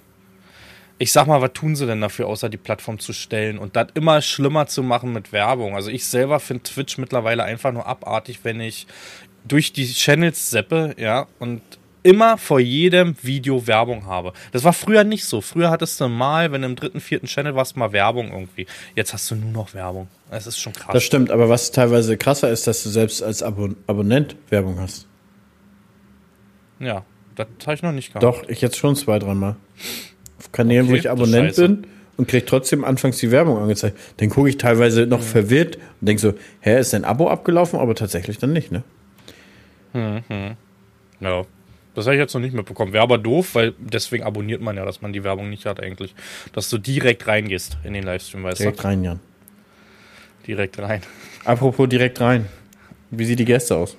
Ich sag mal, was tun sie denn dafür, außer die Plattform zu stellen und das immer schlimmer zu machen mit Werbung? Also ich selber finde Twitch mittlerweile einfach nur abartig, wenn ich durch die Channels seppe, ja, und immer vor jedem Video Werbung habe. Das war früher nicht so. Früher hattest du mal, wenn du im dritten, vierten Channel warst, mal Werbung irgendwie. Jetzt hast du nur noch Werbung. Das ist schon krass. Das stimmt, aber was teilweise krasser ist, dass du selbst als Abon Abonnent Werbung hast. Ja, das habe ich noch nicht gehabt. Doch, ich jetzt schon zwei, dreimal. Auf Kanälen, okay, wo ich Abonnent bin und krieg trotzdem anfangs die Werbung angezeigt. Dann gucke ich teilweise noch mhm. verwirrt und denke so, hä, ist dein Abo abgelaufen? Aber tatsächlich dann nicht, ne? Mhm. Ja, das habe ich jetzt noch nicht mitbekommen. Wäre aber doof, weil deswegen abonniert man ja, dass man die Werbung nicht hat eigentlich. Dass du direkt reingehst in den Livestream, weißt direkt du? Direkt rein, Jan. Direkt rein. Apropos direkt rein. Wie sieht die Gäste aus?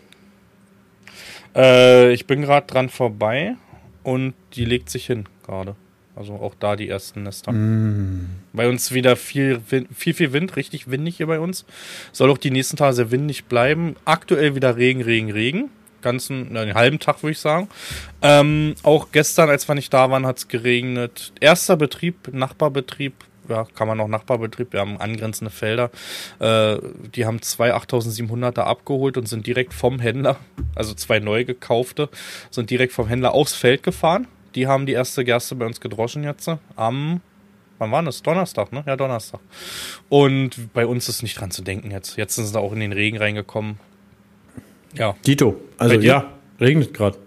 Äh, ich bin gerade dran vorbei und die legt sich hin gerade. Also auch da die ersten Nester. Mm. Bei uns wieder viel, viel, viel Wind, richtig windig hier bei uns. Soll auch die nächsten Tage sehr windig bleiben. Aktuell wieder Regen, Regen, Regen ganzen, einen halben Tag würde ich sagen. Ähm, auch gestern, als wir nicht da waren, hat es geregnet. Erster Betrieb, Nachbarbetrieb, ja, kann man noch Nachbarbetrieb, wir haben angrenzende Felder. Äh, die haben zwei 8700er abgeholt und sind direkt vom Händler, also zwei neu gekaufte, sind direkt vom Händler aufs Feld gefahren. Die haben die erste Gerste bei uns gedroschen jetzt am wann war das? Donnerstag, ne? Ja, Donnerstag. Und bei uns ist nicht dran zu denken jetzt. Jetzt sind sie auch in den Regen reingekommen. Ja. Dito. Also ja, regnet gerade.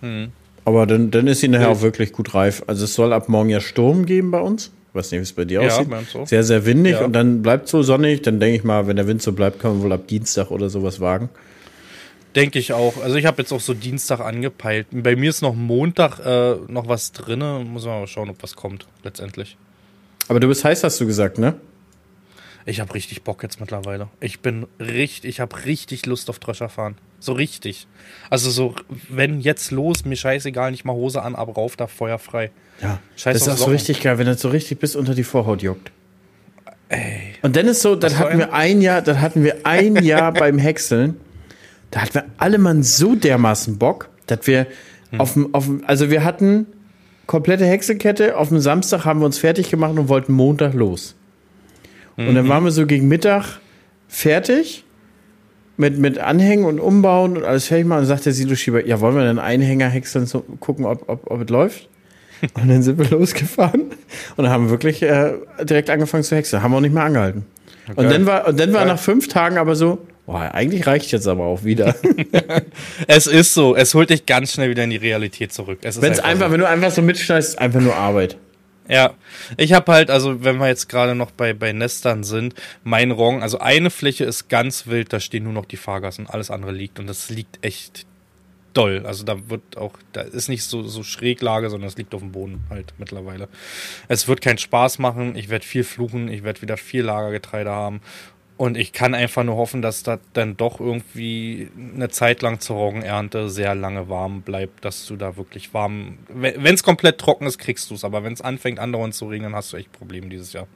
Mhm. Aber dann, dann ist sie nachher auch wirklich gut reif. Also es soll ab morgen ja Sturm geben bei uns. Ich weiß nicht, wie es bei dir ja, aussieht. So. Sehr, sehr windig ja. und dann bleibt so sonnig. Dann denke ich mal, wenn der Wind so bleibt, kann man wohl ab Dienstag oder sowas wagen. Denke ich auch. Also ich habe jetzt auch so Dienstag angepeilt. Bei mir ist noch Montag äh, noch was drin. Muss man mal schauen, ob was kommt letztendlich. Aber du bist heiß, hast du gesagt, ne? Ich habe richtig Bock jetzt mittlerweile. Ich bin richtig, ich habe richtig Lust auf Dröscher fahren. So richtig. Also so, wenn jetzt los, mir scheißegal, nicht mal Hose an, aber rauf da Feuer frei. Ja. Scheiß das ist auch so richtig geil, wenn das so richtig bis unter die Vorhaut juckt. Ey. Und dann ist so, dann hatten wir ein Jahr, dann hatten wir ein [laughs] Jahr beim Häckseln. Da hatten wir alle Mann so dermaßen Bock, dass wir hm. auf dem, auf dem, also wir hatten komplette Häckselkette. Auf dem Samstag haben wir uns fertig gemacht und wollten Montag los. Und dann waren wir so gegen Mittag fertig mit, mit Anhängen und Umbauen und alles fertig machen. Und dann sagt der Siloschieber, ja, wollen wir dann Einhänger häckseln, so gucken, ob, ob, ob es läuft? [laughs] Und dann sind wir losgefahren und dann haben wir wirklich äh, direkt angefangen zu häckseln. Haben auch nicht mehr angehalten. Okay. Und dann war, und dann war nach fünf Tagen aber so, boah, eigentlich reicht jetzt aber auch wieder. [laughs] es ist so, es holt dich ganz schnell wieder in die Realität zurück. Es Wenn's einfach, einfach so. wenn du einfach so mitschneidest, einfach nur Arbeit. Ja, ich habe halt, also wenn wir jetzt gerade noch bei, bei Nestern sind, mein Rong, also eine Fläche ist ganz wild, da stehen nur noch die Fahrgassen, alles andere liegt und das liegt echt doll. Also da wird auch, da ist nicht so, so Schräglage, sondern es liegt auf dem Boden halt mittlerweile. Es wird keinen Spaß machen, ich werde viel fluchen, ich werde wieder viel Lagergetreide haben Und ich kann einfach nur hoffen, dass das dann doch irgendwie eine Zeit lang zur Roggenernte sehr lange warm bleibt, dass du da wirklich warm. Wenn es komplett trocken ist, kriegst du es. Aber wenn es anfängt, andauernd zu regnen, hast du echt Probleme dieses Jahr.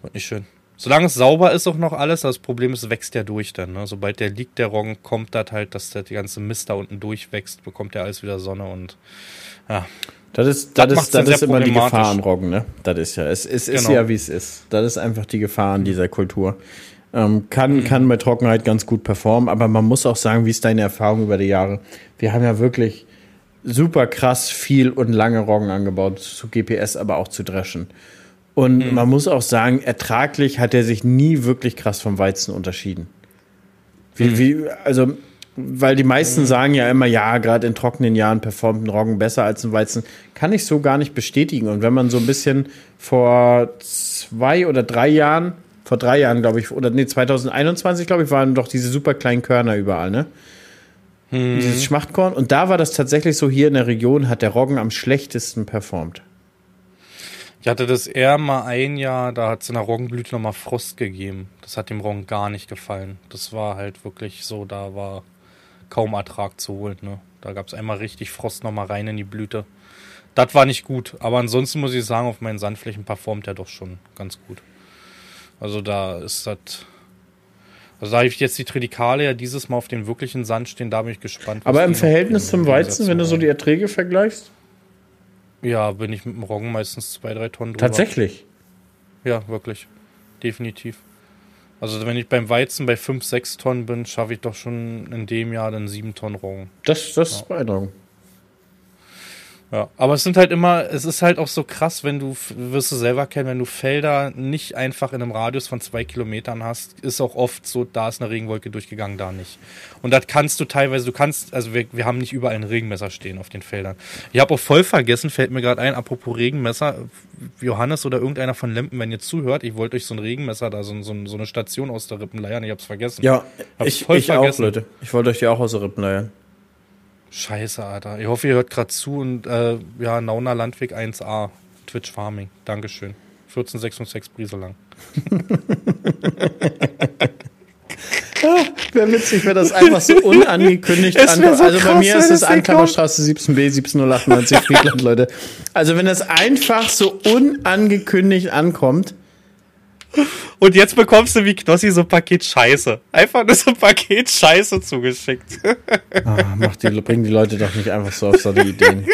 Wird nicht schön. Solange es sauber ist auch noch alles, das Problem ist, wächst ja durch dann. Ne? Sobald der liegt, der Roggen, kommt das halt, dass der die ganze Mist da unten durchwächst, bekommt der alles wieder Sonne und ja. Das ist, das, das ist, das ist immer die Gefahr am Roggen, ne? Das ist ja. Es, es ist genau. ja, wie es ist. Das ist einfach die Gefahr an dieser Kultur. Ähm, kann, mhm. kann bei Trockenheit ganz gut performen, aber man muss auch sagen, wie ist deine Erfahrung über die Jahre? Wir haben ja wirklich super krass viel und lange Roggen angebaut, zu GPS, aber auch zu dreschen. Und mhm. man muss auch sagen, ertraglich hat er sich nie wirklich krass vom Weizen unterschieden. Wie, mhm. wie, also, weil die meisten sagen ja immer, ja, gerade in trockenen Jahren performt ein Roggen besser als ein Weizen. Kann ich so gar nicht bestätigen. Und wenn man so ein bisschen vor zwei oder drei Jahren, vor drei Jahren, glaube ich, oder nee, 2021, glaube ich, waren doch diese super kleinen Körner überall, ne? Mhm. Dieses Schmachtkorn. Und da war das tatsächlich so, hier in der Region hat der Roggen am schlechtesten performt. Ich hatte das eher mal ein Jahr, da hat es in der Roggenblüte nochmal Frost gegeben. Das hat dem Roggen gar nicht gefallen. Das war halt wirklich so, da war kaum Ertrag zu holen. Ne? Da gab es einmal richtig Frost nochmal rein in die Blüte. Das war nicht gut. Aber ansonsten muss ich sagen, auf meinen Sandflächen performt er doch schon ganz gut. Also da ist das. Also da habe ich jetzt die Tridikale ja dieses Mal auf den wirklichen Sand stehen, da bin ich gespannt. Aber im Verhältnis zum Weizen, wenn du so die Erträge vergleichst? Ja, bin ich mit dem Roggen meistens zwei, drei Tonnen drüber. Tatsächlich? Ja, wirklich. Definitiv. Also wenn ich beim Weizen bei 5, 6 Tonnen bin, schaffe ich doch schon in dem Jahr dann 7 Tonnen Roggen. Das, das ja. ist beeindruckend. Ja, aber es sind halt immer, es ist halt auch so krass, wenn du, wirst du selber kennen, wenn du Felder nicht einfach in einem Radius von zwei Kilometern hast, ist auch oft so, da ist eine Regenwolke durchgegangen, da nicht. Und das kannst du teilweise, du kannst, also wir, wir haben nicht überall ein Regenmesser stehen auf den Feldern. Ich habe auch voll vergessen, fällt mir gerade ein, apropos Regenmesser, Johannes oder irgendeiner von Lempen, wenn ihr zuhört, ich wollte euch so ein Regenmesser da, so, so, so eine Station aus der Rippen leiern, ich hab's vergessen. Ja, hab's ich, ich vergessen. auch, Leute. Ich wollte euch die auch aus der Rippen leiern. Scheiße, Alter. Ich hoffe, ihr hört gerade zu und äh, ja, Nauna Landweg 1a, Twitch Farming. Dankeschön. 14,66 Brise lang. [laughs] ah, Wäre witzig, wenn das einfach so unangekündigt ankommt. So also bei mir ist es Ankammerstraße 17b, 17098 Friedland, Leute. Also wenn das einfach so unangekündigt ankommt, und jetzt bekommst du wie Knossi so ein Paket Scheiße. Einfach nur so ein Paket Scheiße zugeschickt. Ah, mach die, bring die Leute doch nicht einfach so auf so eine Ideen.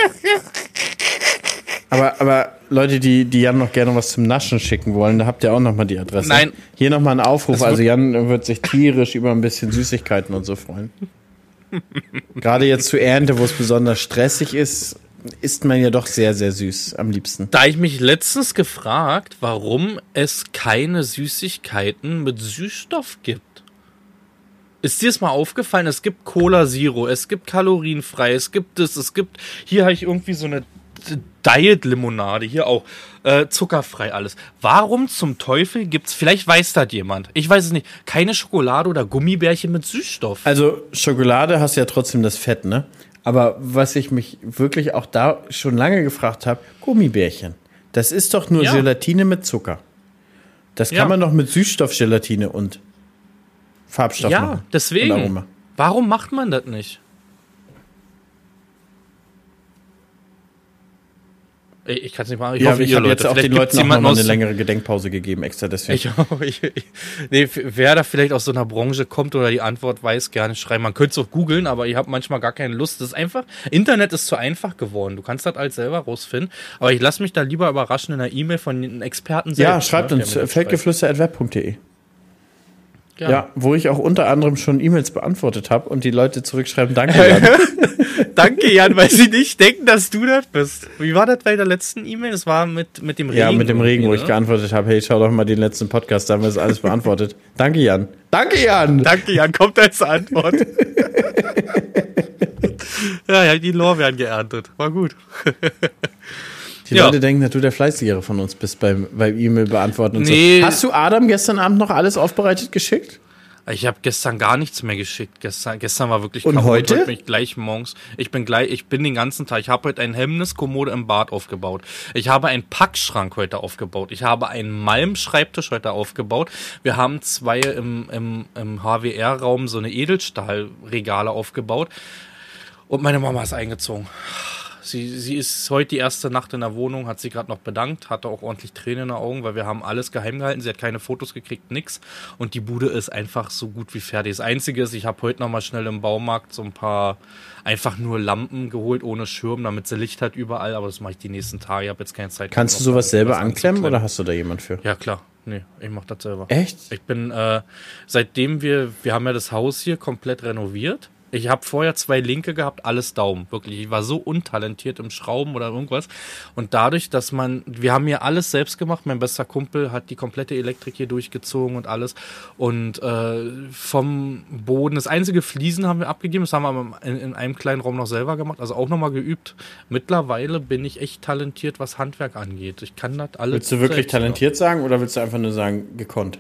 Aber, aber Leute, die, die Jan noch gerne was zum Naschen schicken wollen, da habt ihr auch nochmal die Adresse. Nein. Hier nochmal ein Aufruf. Also Jan wird sich tierisch über ein bisschen Süßigkeiten und so freuen. [laughs] Gerade jetzt zur Ernte, wo es besonders stressig ist, isst man ja doch sehr, sehr süß am liebsten. Da ich mich letztens gefragt, warum es keine Süßigkeiten mit Süßstoff gibt. Ist dir das mal aufgefallen? Es gibt Cola Zero, es gibt kalorienfrei, es gibt es, es gibt, hier habe ich irgendwie so eine Diet-Limonade, hier auch äh, zuckerfrei alles. Warum zum Teufel gibt's, vielleicht weiß das jemand, ich weiß es nicht, keine Schokolade oder Gummibärchen mit Süßstoff? Also Schokolade hast ja trotzdem das Fett, ne? Aber was ich mich wirklich auch da schon lange gefragt habe, Gummibärchen. Das ist doch nur ja. Gelatine mit Zucker. Das kann ja. man doch mit Süßstoffgelatine und Farbstoff ja, machen. Ja, deswegen. Warum macht man das nicht? Ich kann es nicht machen. Ich ja, hoffe, ich habe jetzt auch den Leuten auch noch mal eine längere Gedenkpause gegeben, extra deswegen. Ich, ich, [laughs] ich, nee, wer da vielleicht aus so einer Branche kommt oder die Antwort weiß, gerne schreiben. Man könnte es auch googeln, aber ich habe manchmal gar keine Lust. Das ist einfach, Internet ist zu einfach geworden. Du kannst das alles selber rausfinden. Aber ich lasse mich da lieber überraschen in einer E-Mail von einem Experten selbst. Ja, schreibt ne, uns feldgeflüster.web.de. Ja. ja, wo ich auch unter anderem schon E-Mails beantwortet habe und die Leute zurückschreiben, danke [laughs] Jan. danke Jan, weil sie nicht denken, dass du das bist. Wie war das bei der letzten E-Mail? Das war mit, mit dem Regen. Ja, mit dem Regen, wo ich ne? geantwortet habe, hey, schau doch mal den letzten Podcast, da haben wir das alles beantwortet. danke Jan. Danke Jan. Danke Jan, kommt als Antwort. [laughs] ja, ja, die Lorbeeren geerntet. War gut. Die ja. Leute denken, dass du der Fleißigere von uns bist beim, beim E-Mail beantworten und nee. so. Hast du Adam gestern Abend noch alles aufbereitet geschickt? Ich habe gestern gar nichts mehr geschickt. Gestern, gestern war wirklich Und Chaos. heute? bin ich gleich morgens. Ich bin gleich, ich bin den ganzen Tag. Ich habe heute ein Hemmniskommode im Bad aufgebaut. Ich habe einen Packschrank heute aufgebaut. Ich habe einen Malmschreibtisch heute aufgebaut. Wir haben zwei im, im, im HWR-Raum so eine Edelstahlregale aufgebaut. Und meine Mama ist eingezogen. Sie, sie ist heute die erste Nacht in der Wohnung, hat sie gerade noch bedankt, hatte auch ordentlich Tränen in den Augen, weil wir haben alles geheim gehalten. Sie hat keine Fotos gekriegt, nix. Und die Bude ist einfach so gut wie fertig. Das Einzige ist, ich habe heute noch mal schnell im Baumarkt so ein paar einfach nur Lampen geholt ohne Schirm, damit sie Licht hat überall. Aber das mache ich die nächsten Tage. Ich habe jetzt keine Zeit. Kannst du sowas selber anklemmen oder hast du da jemand für? Ja, klar. Nee, ich mache das selber. Echt? Ich bin, äh, seitdem wir, wir haben ja das Haus hier komplett renoviert. Ich habe vorher zwei Linke gehabt, alles Daumen, wirklich. Ich war so untalentiert im Schrauben oder irgendwas. Und dadurch, dass man, wir haben hier alles selbst gemacht. Mein bester Kumpel hat die komplette Elektrik hier durchgezogen und alles. Und äh, vom Boden, das einzige Fliesen haben wir abgegeben. Das haben wir aber in, in einem kleinen Raum noch selber gemacht, also auch nochmal geübt. Mittlerweile bin ich echt talentiert, was Handwerk angeht. Ich kann das alles. Willst du wirklich talentiert sagen oder willst du einfach nur sagen gekonnt?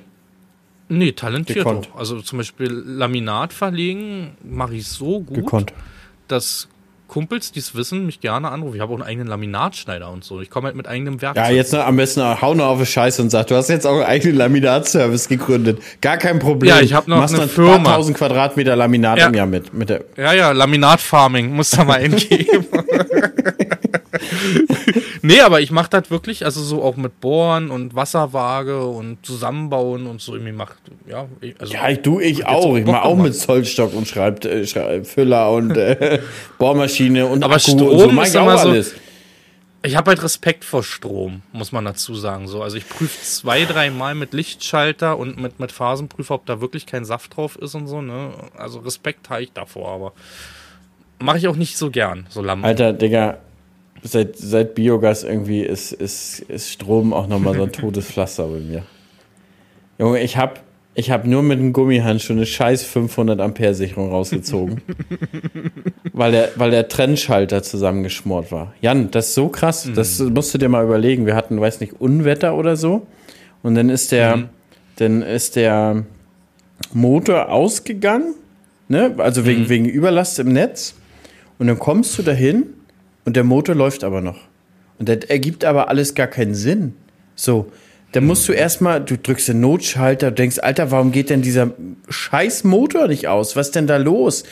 Nee, talentiert Gekonnt. auch. Also zum Beispiel Laminat verlegen mache ich so gut, dass Kumpels, die es wissen, mich gerne anrufen. Ich habe auch einen eigenen Laminatschneider und so. Ich komme halt mit eigenem Werkzeug. Ja, jetzt noch, am besten hau noch auf die Scheiße und sag, du hast jetzt auch einen eigenen Laminatservice gegründet. Gar kein Problem. Ja, ich hab noch Machst eine ein Firma. paar tausend Quadratmeter Laminat Ja. im Jahr mit. mit der, Ja, ja, Laminatfarming, muss da mal [laughs] eingeben. [laughs] [laughs] nee, aber ich mache das wirklich, also so auch mit Bohren und Wasserwaage und Zusammenbauen und so irgendwie macht, ja, ich- also ja, ich, du, ich auch. Ich Bock mach auch mit Zollstock und schreibt äh, Schrei- Füller und äh, [laughs] Bohrmaschine und Aber Akku Strom und so. Mach ist immer so- alles. Ich habe halt Respekt vor Strom, muss man dazu sagen. So, also ich prüfe zwei, dreimal mit Lichtschalter und mit, mit Phasenprüfer, ob da wirklich kein Saft drauf ist und so. Ne? Also Respekt habe ich davor, aber mache ich auch nicht so gern, so Lampen. Alter, Digga, seit, seit Biogas irgendwie ist, ist, ist Strom auch nochmal so ein [laughs] totes Pflaster bei mir. Junge, ich hab, ich hab nur mit einem Gummihandschuh eine scheiß 500 Ampere Sicherung rausgezogen. [laughs] weil, der, weil der Trennschalter zusammengeschmort war. Jan, das ist so krass, das musst du dir mal überlegen. Wir hatten, weiß nicht, Unwetter oder so. Und dann ist der, dann ist der Motor ausgegangen, ne? also wegen, wegen Überlast im Netz. Und dann kommst du dahin und der Motor läuft aber noch. Und das ergibt aber alles gar keinen Sinn. So, da musst du erstmal, du drückst den Notschalter, denkst, Alter, warum geht denn dieser scheiß Motor nicht aus? Was ist denn da los?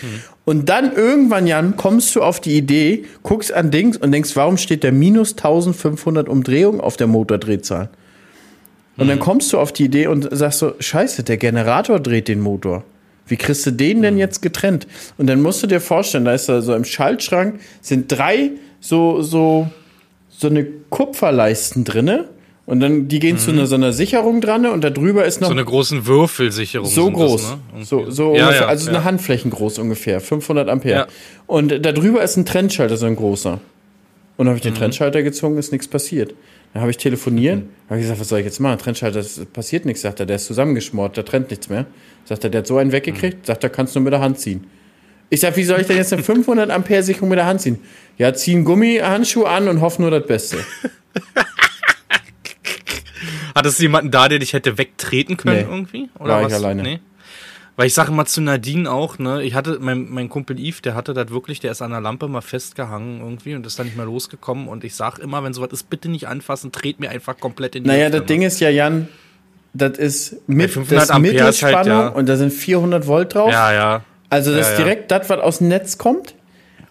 Und dann irgendwann, Jan, kommst du auf die Idee, guckst an Dings und denkst, warum steht der minus 1500 Umdrehungen auf der Motordrehzahl? Und dann kommst du auf die Idee und sagst so, scheiße, der Generator dreht den Motor. Wie kriegst du den denn jetzt getrennt? Und dann musst du dir vorstellen, da ist da so im Schaltschrank sind drei so, so, so eine Kupferleisten drinne. Und dann, die gehen zu einer, so einer Sicherung dran und da drüber ist noch so eine großen Würfelsicherung. so groß. Das, ne? So, so ja, ungefähr, ja, also ja. eine Handflächen groß ungefähr, 500 Ampere. Ja. Und da drüber ist ein Trennschalter, so ein großer. Und dann habe ich den Mhm. Trennschalter gezogen, ist nichts passiert. Dann habe ich telefoniert, habe ich gesagt, was soll ich jetzt machen? Trennschalter, das passiert nichts, sagt er, der ist zusammengeschmort, der trennt nichts mehr. Sagt er, der hat so einen weggekriegt, sagt er, kannst du nur mit der Hand ziehen. Ich sag, wie soll ich denn jetzt eine 500 Ampere Sicherung mit der Hand ziehen? Ja, zieh einen Gummihandschuh an und hoff nur das Beste. [laughs] Hattest du jemanden da, der dich hätte wegtreten können Nee. irgendwie? War ich alleine. Weil ich sage mal zu Nadine auch, ne, ich hatte, mein, mein Kumpel Yves, der hatte das wirklich, der ist an der Lampe mal festgehangen irgendwie und ist dann nicht mehr losgekommen. Und ich sag immer, wenn sowas ist, bitte nicht anfassen, dreht mir einfach komplett in die Naja, Hüfte, das Ding ist ja, Jan, das ist mit, 500 das ist halt, Mittelspannung ja. und da sind 400 Volt drauf. Ja, ja. Also das Ja, ist ja. direkt das, was aus dem Netz kommt.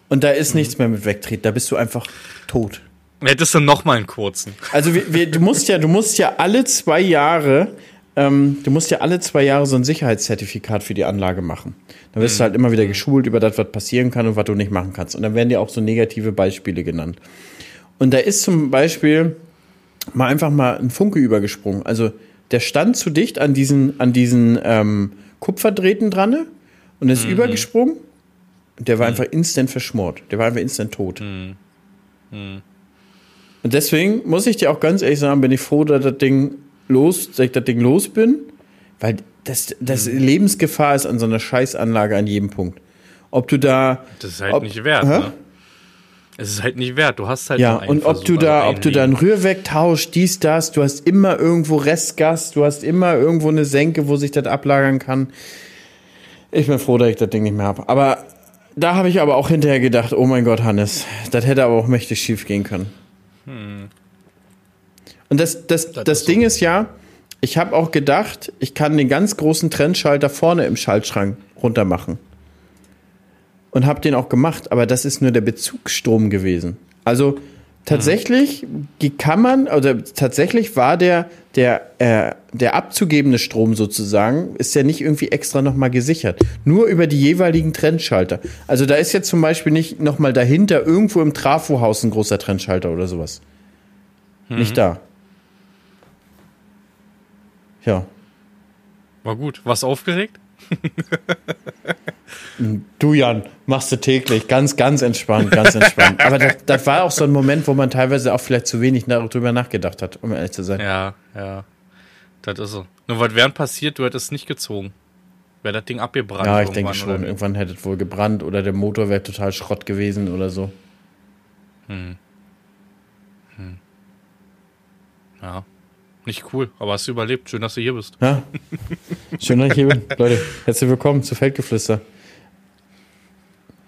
Und da Mhm. ist nichts mehr mit wegtreten. Da bist du einfach tot. Hättest du noch mal einen kurzen. Also wir, wir, du musst ja, du musst ja alle zwei Jahre, ähm, du musst ja alle zwei Jahre so ein Sicherheitszertifikat für die Anlage machen. Da Mhm. wirst du halt immer wieder geschult über das, was passieren kann und was du nicht machen kannst. Und dann werden dir auch so negative Beispiele genannt. Und da ist zum Beispiel mal einfach mal ein Funke übergesprungen. Also der stand zu dicht an diesen, an diesen ähm, Kupferdrähten dran ne? Und ist übergesprungen. Und der war einfach instant verschmort. Der war einfach instant tot. Und deswegen muss ich dir auch ganz ehrlich sagen, bin ich froh, dass das Ding los, dass ich das Ding los bin, weil das, das Lebensgefahr ist an so einer Scheißanlage an jedem Punkt. Ob du da Das ist halt Ob- nicht wert, Hä? ne? Es ist halt nicht wert. Du hast halt Ja, und ob Versuch, du da, also ob du da ein einen Rührwerk tauscht, dies, das, du hast immer irgendwo Restgas, du hast immer irgendwo eine Senke, wo sich das ablagern kann. Ich bin froh, dass ich das Ding nicht mehr habe. Aber da habe ich aber auch hinterher gedacht, oh mein Gott, Hannes, das hätte aber auch mächtig schief gehen können. Hm. Und das, das, das, das Ding so. ist ja, ich habe auch gedacht, ich kann den ganz großen Trennschalter vorne im Schaltschrank runter machen. Und habe den auch gemacht, aber das ist nur der Bezugsstrom gewesen. Also tatsächlich kann man, oder tatsächlich war der, der, äh, der abzugebende Strom sozusagen, ist ja nicht irgendwie extra nochmal gesichert. Nur über die jeweiligen Trennschalter. Also da ist jetzt zum Beispiel nicht nochmal dahinter irgendwo im Trafohaus ein großer Trennschalter oder sowas. Mhm. Nicht da. Ja. War gut. Warst aufgeregt? [laughs] du, Jan, machst du täglich. Ganz, ganz entspannt, ganz entspannt. [laughs] Aber das, das, war auch so ein Moment, wo man teilweise auch vielleicht zu wenig darüber nachgedacht hat, um ehrlich zu sein. Ja, ja. Das ist so. Nur was wäre passiert, du hättest es nicht gezogen. Wäre das Ding abgebrannt. Ja, ich denke schon. Irgendwann hätte es wohl gebrannt oder der Motor wäre total Schrott gewesen oder so. Hm. Hm. Ja. Nicht cool, aber hast du überlebt. Schön, dass du hier bist. Ja. [laughs] Schön, dass ich hier bin. Leute, herzlich willkommen zu Feldgeflüster.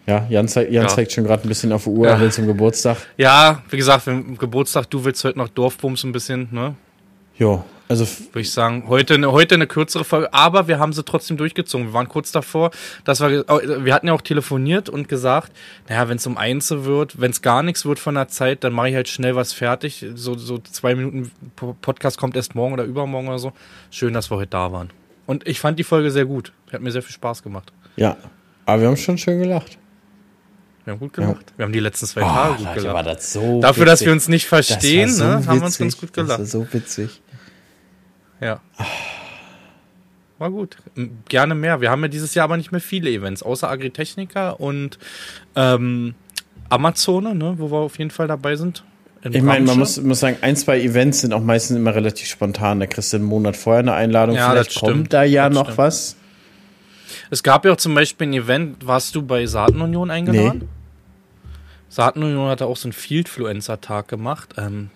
Ja, Jan, zeig, Jan ja. zeigt schon gerade ein bisschen auf die Uhr, ja. will zum Geburtstag. Ja, wie gesagt, Geburtstag, du willst heute noch Dorfbums ein bisschen, ne? Ja, also würde ich sagen, heute, heute eine kürzere Folge, aber wir haben sie trotzdem durchgezogen. Wir waren kurz davor, dass wir, oh, wir hatten ja auch telefoniert und gesagt, naja, wenn es um eins wird, wenn es gar nichts wird von der Zeit, dann mache ich halt schnell was fertig. So, so zwei Minuten Podcast kommt erst morgen oder übermorgen oder so. Schön, dass wir heute da waren. Und ich fand die Folge sehr gut. Hat mir sehr viel Spaß gemacht. Ja, aber wir haben schon schön gelacht. Wir haben gut gelacht. Ja. Wir haben die letzten zwei oh, Tage gut Leute, gelacht. War das so Dafür, witzig. dass wir uns nicht verstehen, so ne, haben wir uns ganz gut gelacht. Das war so witzig. Ja. War gut. Gerne mehr. Wir haben ja dieses Jahr aber nicht mehr viele Events, außer Agritechnica und ähm, Amazone, ne, wo wir auf jeden Fall dabei sind. Ich meine, man muss, muss sagen, ein, zwei Events sind auch meistens immer relativ spontan. Da kriegst du einen Monat vorher eine Einladung. Ja, Vielleicht kommt da ja das noch stimmt. was. Es gab ja auch zum Beispiel ein Event, warst du bei Saatenunion eingeladen? Nee. Saatenunion hatte auch so einen Fieldfluencer-Tag gemacht. Ähm,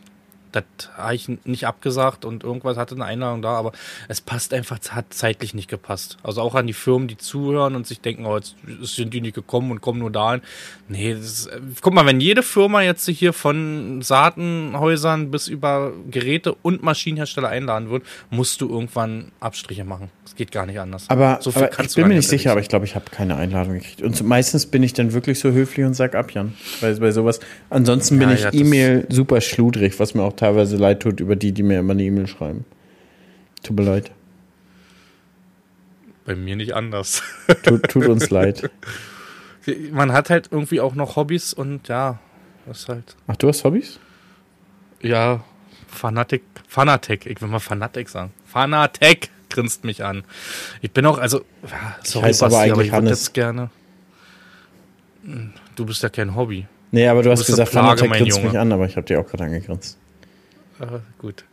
das habe ich nicht abgesagt und irgendwas hatte eine Einladung da, aber es passt einfach, hat zeitlich nicht gepasst. Also auch an die Firmen, die zuhören und sich denken, oh, jetzt sind die nicht gekommen und kommen nur dahin. Nee, ist, guck mal, wenn jede Firma jetzt hier von Saatenhäusern bis über Geräte und Maschinenhersteller einladen wird, musst du irgendwann Abstriche machen. Es geht gar nicht anders. Aber, so aber ich bin mir nicht sicher, aber ich glaube, ich habe keine Einladung gekriegt. Und meistens bin ich dann wirklich so höflich und sag ab, Jan. Bei, bei sowas. Ansonsten bin ja, ich ja, E-Mail super schludrig, was mir auch teilweise leid tut über die, die mir immer eine E-Mail schreiben. Tut mir leid. Bei mir nicht anders. [laughs] Tut, tut uns leid. Man hat halt irgendwie auch noch Hobbys und ja, das halt. Ach, du hast Hobbys? Ja, Fanatic, Fanatic, ich will mal Fanatic sagen. Fanatic grinst mich an. Ich bin auch, also, sorry, ich Basti, aber, aber ich würde jetzt gerne. Hm, du bist ja kein Hobby. Nee, aber du, du hast gesagt, Fanatic grinst Junge. mich an, aber ich habe dir auch gerade angegrinst. Ah, gut.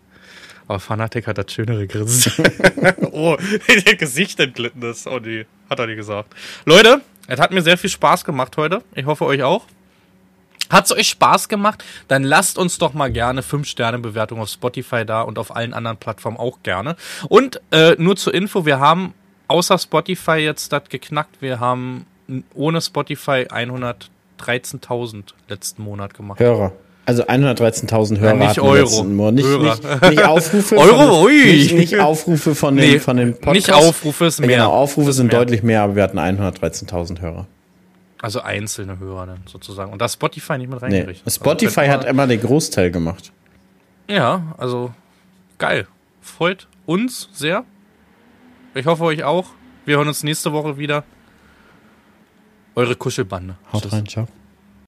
Aber Fanatic hat das schönere Grinsen. [laughs] oh, ihr Gesicht entglitten ist. Oh nee, hat er nicht gesagt. Leute, es hat mir sehr viel Spaß gemacht heute. Ich hoffe euch auch. Hat es euch Spaß gemacht? Dann lasst uns doch mal gerne 5-Sterne-Bewertung auf Spotify da und auf allen anderen Plattformen auch gerne. Und äh, nur zur Info, wir haben außer Spotify jetzt das geknackt. Wir haben ohne Spotify 113.000 letzten Monat gemacht. Hörer. Also 113.000 Hörer. Ja, nicht Euro. Nicht, nicht, nicht, [laughs] Aufrufe. Euro, von, nicht, nicht, Aufrufe von den, nee, von den Podcasts. Nicht Aufrufe ist mehr. Genau, Aufrufe sind mehr. deutlich mehr, aber wir hatten 113.000 Hörer. Also einzelne Hörer dann sozusagen. Und da Spotify nicht mit reingerechnet. Nee. Spotify also hat immer den Großteil gemacht. Ja, also geil. Freut uns sehr. Ich hoffe euch auch. Wir hören uns nächste Woche wieder. Eure Kuschelbande. Haut Tschüss. rein, ciao.